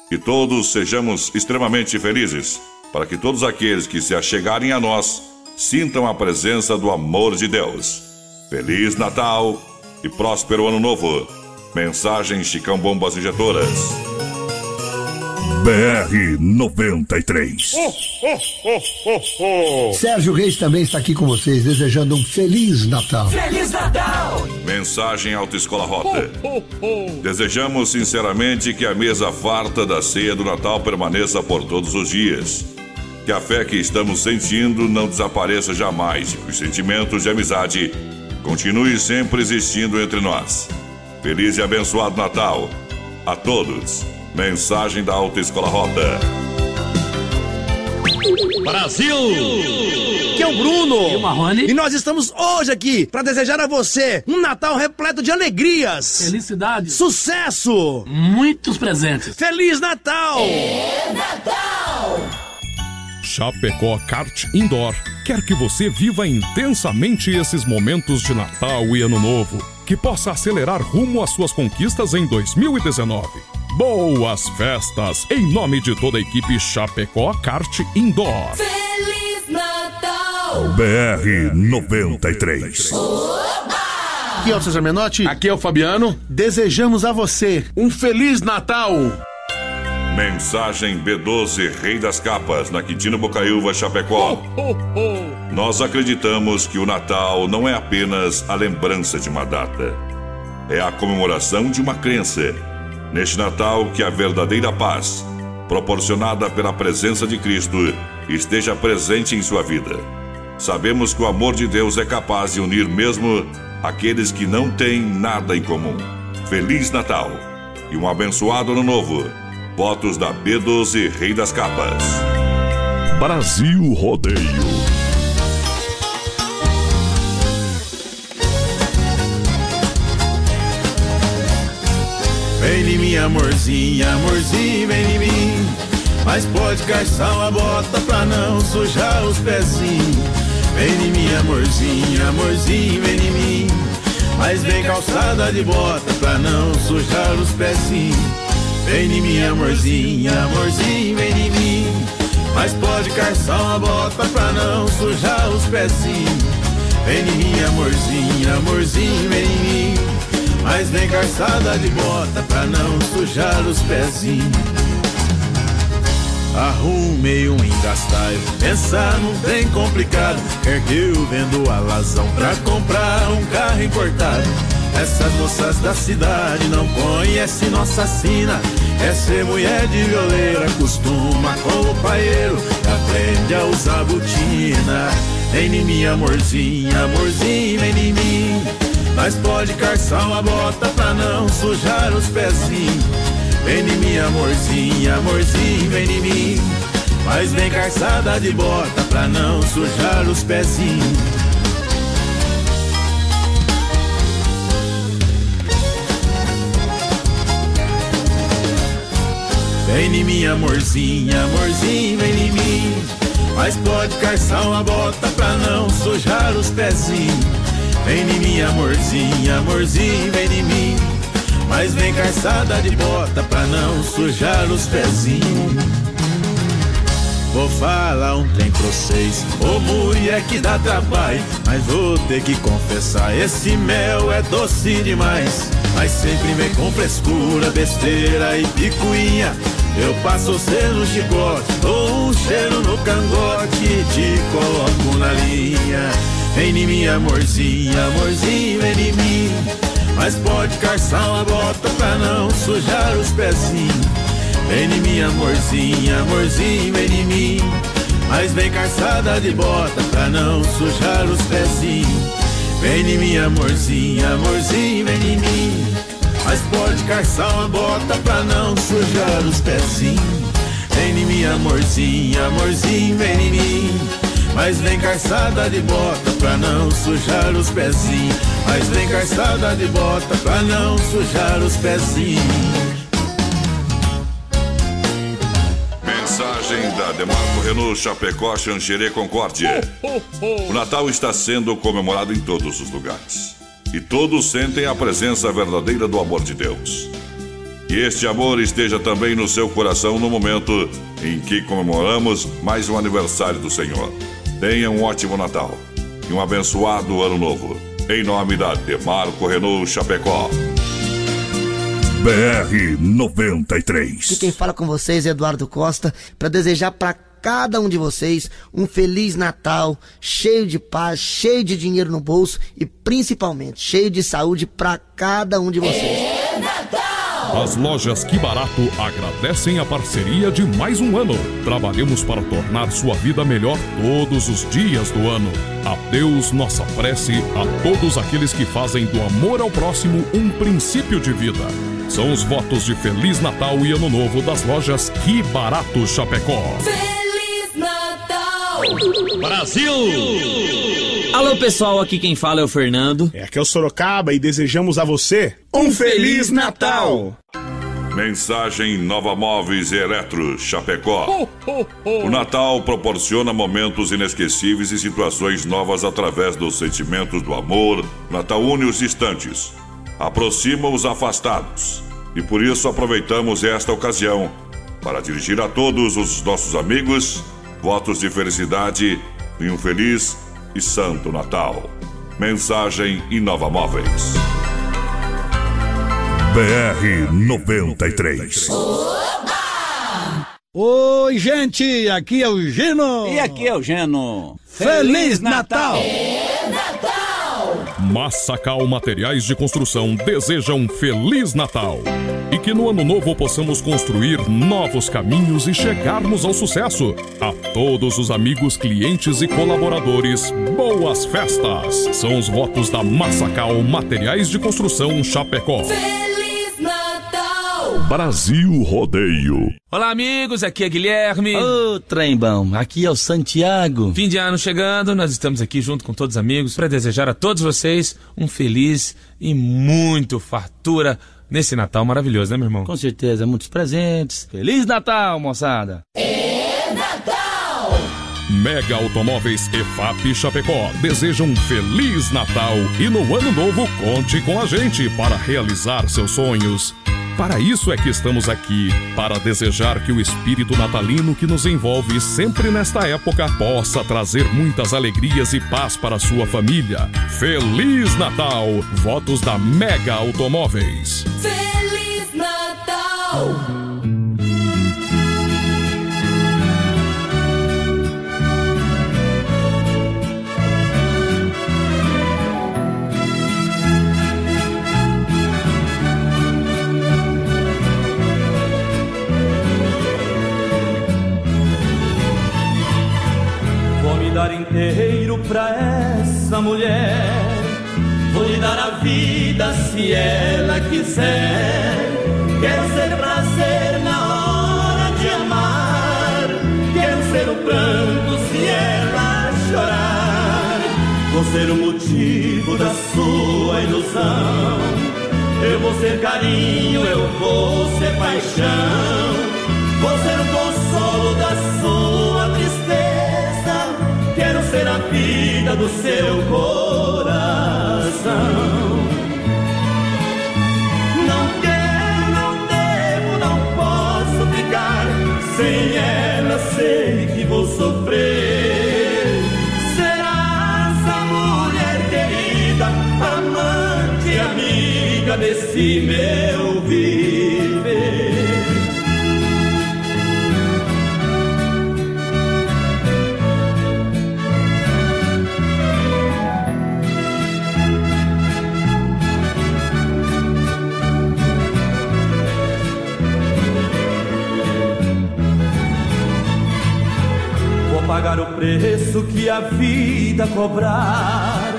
Que todos sejamos extremamente felizes, para que todos aqueles que se achegarem a nós sintam a presença do amor de Deus. Feliz Natal e próspero Ano Novo. Mensagem Chicão Bombas Injetoras. BR 93. Sérgio Reis também está aqui com vocês, desejando um Feliz Natal. Feliz Natal! Mensagem Autoescola Rota. Desejamos sinceramente que a mesa farta da ceia do Natal permaneça por todos os dias. Que a fé que estamos sentindo não desapareça jamais e que os sentimentos de amizade continuem sempre existindo entre nós. Feliz e abençoado Natal a todos. Mensagem da Autoescola Rota. Brasil! Que é o Bruno! E o Marrone? E nós estamos hoje aqui para desejar a você um Natal repleto de alegrias, Felicidade. sucesso, Muitos presentes. Feliz Natal! É Natal! Chapecó Kart Indoor quer que você viva intensamente esses momentos de Natal e Ano Novo, que possa acelerar rumo às suas conquistas em 2019. Boas festas em nome de toda a equipe Chapecó Kart Indoor. Feliz Natal! BR 93. Aqui é o César Menotti. Aqui é o Fabiano. Desejamos a você um Feliz Natal. Mensagem B12 Rei das Capas, na Quintino Bocaiúva, Chapecó. Nós acreditamos que o Natal não é apenas a lembrança de uma data, é a comemoração de uma crença. Neste Natal, que a verdadeira paz, proporcionada pela presença de Cristo, esteja presente em sua vida. Sabemos que o amor de Deus é capaz de unir mesmo aqueles que não têm nada em comum. Feliz Natal e um abençoado Ano Novo. Votos da B12 Rei das Capas. Brasil Rodeio. Vem em mim, amorzinha, amorzinho, vem em mim. Mas pode calçar uma bota pra não sujar os pezinhos. Vem em mim, amorzinha, amorzinho, vem em mim. Mas vem calçada de bota pra não sujar os pezinhos. Vem em mim, amorzinha, amorzinho, vem em mim. Mas pode calçar uma bota pra não sujar os pezinhos. Vem em mim, amorzinha, amorzinho, vem em mim. Mas vem calçada de bota pra não sujar os pezinhos. Arrumei um engastalho, pensar num trem complicado. Quer vendo a lazão pra comprar um carro importado. Essas moças da cidade não conhecem nossa sina. É ser mulher de violeira, costuma com o paeiro aprende a usar botina. Vem em mim, amorzinho, amorzinho, vem em mim. Mas pode calçar uma bota pra não sujar os pezinhos. Vem em mim, amorzinho, amorzinho, vem em mim. Mas vem calçada de bota pra não sujar os pezinhos. Vem em mim, amorzinho, amorzinho, vem em mim. Mas pode calçar uma bota pra não sujar os pezinhos. Vem em mim, amorzinho, amorzinho, vem em mim. Mas vem calçada de bota pra não sujar os pezinhos. Vou falar um trem pra vocês, ô mulher que dá trabalho. Mas vou ter que confessar, esse mel é doce demais. Mas sempre vem com frescura, besteira e picuinha. Eu passo você no chicote, dou um cheiro no cangote e te coloco na linha. Vem em mim, amorzinho, amorzinho, vem em mim. Mas pode calçar uma bota pra não sujar os pezinhos. Vem em mim, amorzinho, amorzinho, vem em mim. Mas vem calçada de bota pra não sujar os pezinhos. Vem em mim, amorzinho, amorzinho, vem em mim. Mas pode calçar uma bota pra não sujar os pezinhos. Vem em mim, amorzinho, amorzinho, vem em mim. Mas vem calçada de bota pra não sujar os pezinhos. Mas vem calçada de bota pra não sujar os pezinhos. Mensagem da Demarco Renault Chapecó Xanxerê Concórdia. O Natal está sendo comemorado em todos os lugares. E todos sentem a presença verdadeira do amor de Deus. Que este amor esteja também no seu coração no momento em que comemoramos mais um aniversário do Senhor. Tenha um ótimo Natal e um abençoado Ano Novo. Em nome da Demarco Renault Chapecó. BR 93. Aqui quem fala com vocês é Eduardo Costa para desejar para cada um de vocês um feliz Natal, cheio de paz, cheio de dinheiro no bolso e principalmente cheio de saúde para cada um de vocês. As lojas Que Barato agradecem a parceria de mais um ano. Trabalhamos para tornar sua vida melhor todos os dias do ano. A Deus nossa prece a todos aqueles que fazem do amor ao próximo um princípio de vida. São os votos de Feliz Natal e Ano Novo das lojas Que Barato Chapecó. Feliz! Brasil! Alô pessoal, aqui quem fala é o Fernando. É aqui é o Sorocaba e desejamos a você um Feliz Natal! Mensagem Nova Móveis e Eletro Chapecó. O Natal proporciona momentos inesquecíveis e situações novas através dos sentimentos do amor. Natal une os distantes, aproxima os afastados. E por isso aproveitamos esta ocasião para dirigir a todos os nossos amigos votos de felicidade e um feliz e santo Natal. Mensagem Inova Móveis. BR 93. Oi, gente, aqui é o Gino. E aqui é o Geno. Feliz Natal! Massacal Materiais de Construção deseja um Feliz Natal. E que no ano novo possamos construir novos caminhos e chegarmos ao sucesso. A todos os amigos, clientes e colaboradores, boas festas! São os votos da Massacal Materiais de Construção Chapecó. Feliz! Brasil Rodeio. Olá, amigos, aqui é Guilherme. Ô, trembão, aqui é o Santiago. Fim de ano chegando, nós estamos aqui junto com todos os amigos para desejar a todos vocês um feliz e muito fartura nesse Natal maravilhoso, né, meu irmão? Com certeza, muitos presentes. Feliz Natal, moçada! Mega Automóveis EFAP Chapecó deseja um Feliz Natal e no ano novo conte com a gente para realizar seus sonhos. Para isso é que estamos aqui, para desejar que o espírito natalino que nos envolve sempre nesta época possa trazer muitas alegrias e paz para sua família. Feliz Natal! Votos da Mega Automóveis. Feliz Natal! olhar inteiro pra essa mulher. Vou lhe dar a vida se ela quiser. Quero ser prazer na hora de amar. Quero ser o pranto se ela chorar. Vou ser o motivo da sua ilusão. Eu vou ser carinho, eu vou ser paixão, vou ser o consolo das vida do seu coração. Não quero, não devo, não posso ficar sem ela. Sei que vou sofrer. Serás a mulher querida, amante, amiga desse meu viver. Preço que a vida cobrar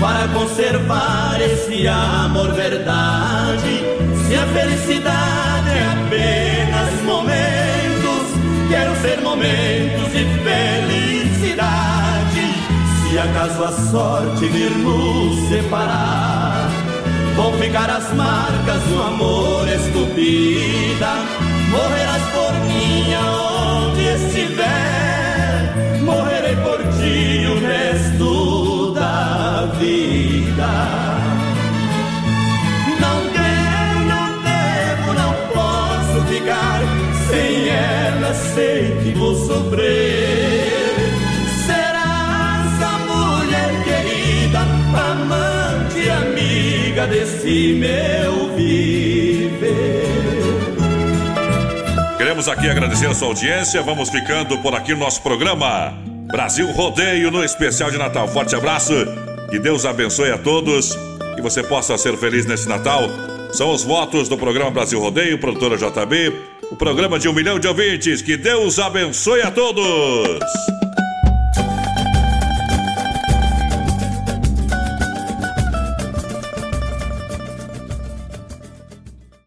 para conservar esse amor verdade. Se a felicidade é apenas momentos, quero ser momentos de felicidade. Se acaso a sorte vir nos separar, vão ficar as marcas do amor estupida. Morrerás por mim aonde estiver, morrerei ti o resto da vida. Não quero, não devo, não posso ficar sem ela, sei que vou sofrer. Serás a mulher querida, amante, amiga desse meu viver. Queremos aqui agradecer a sua audiência. Vamos ficando por aqui no nosso programa Brasil Rodeio no especial de Natal. Forte abraço. Que Deus abençoe a todos. Que você possa ser feliz nesse Natal. São os votos do programa Brasil Rodeio, produtora JB. O programa de um milhão de ouvintes. Que Deus abençoe a todos.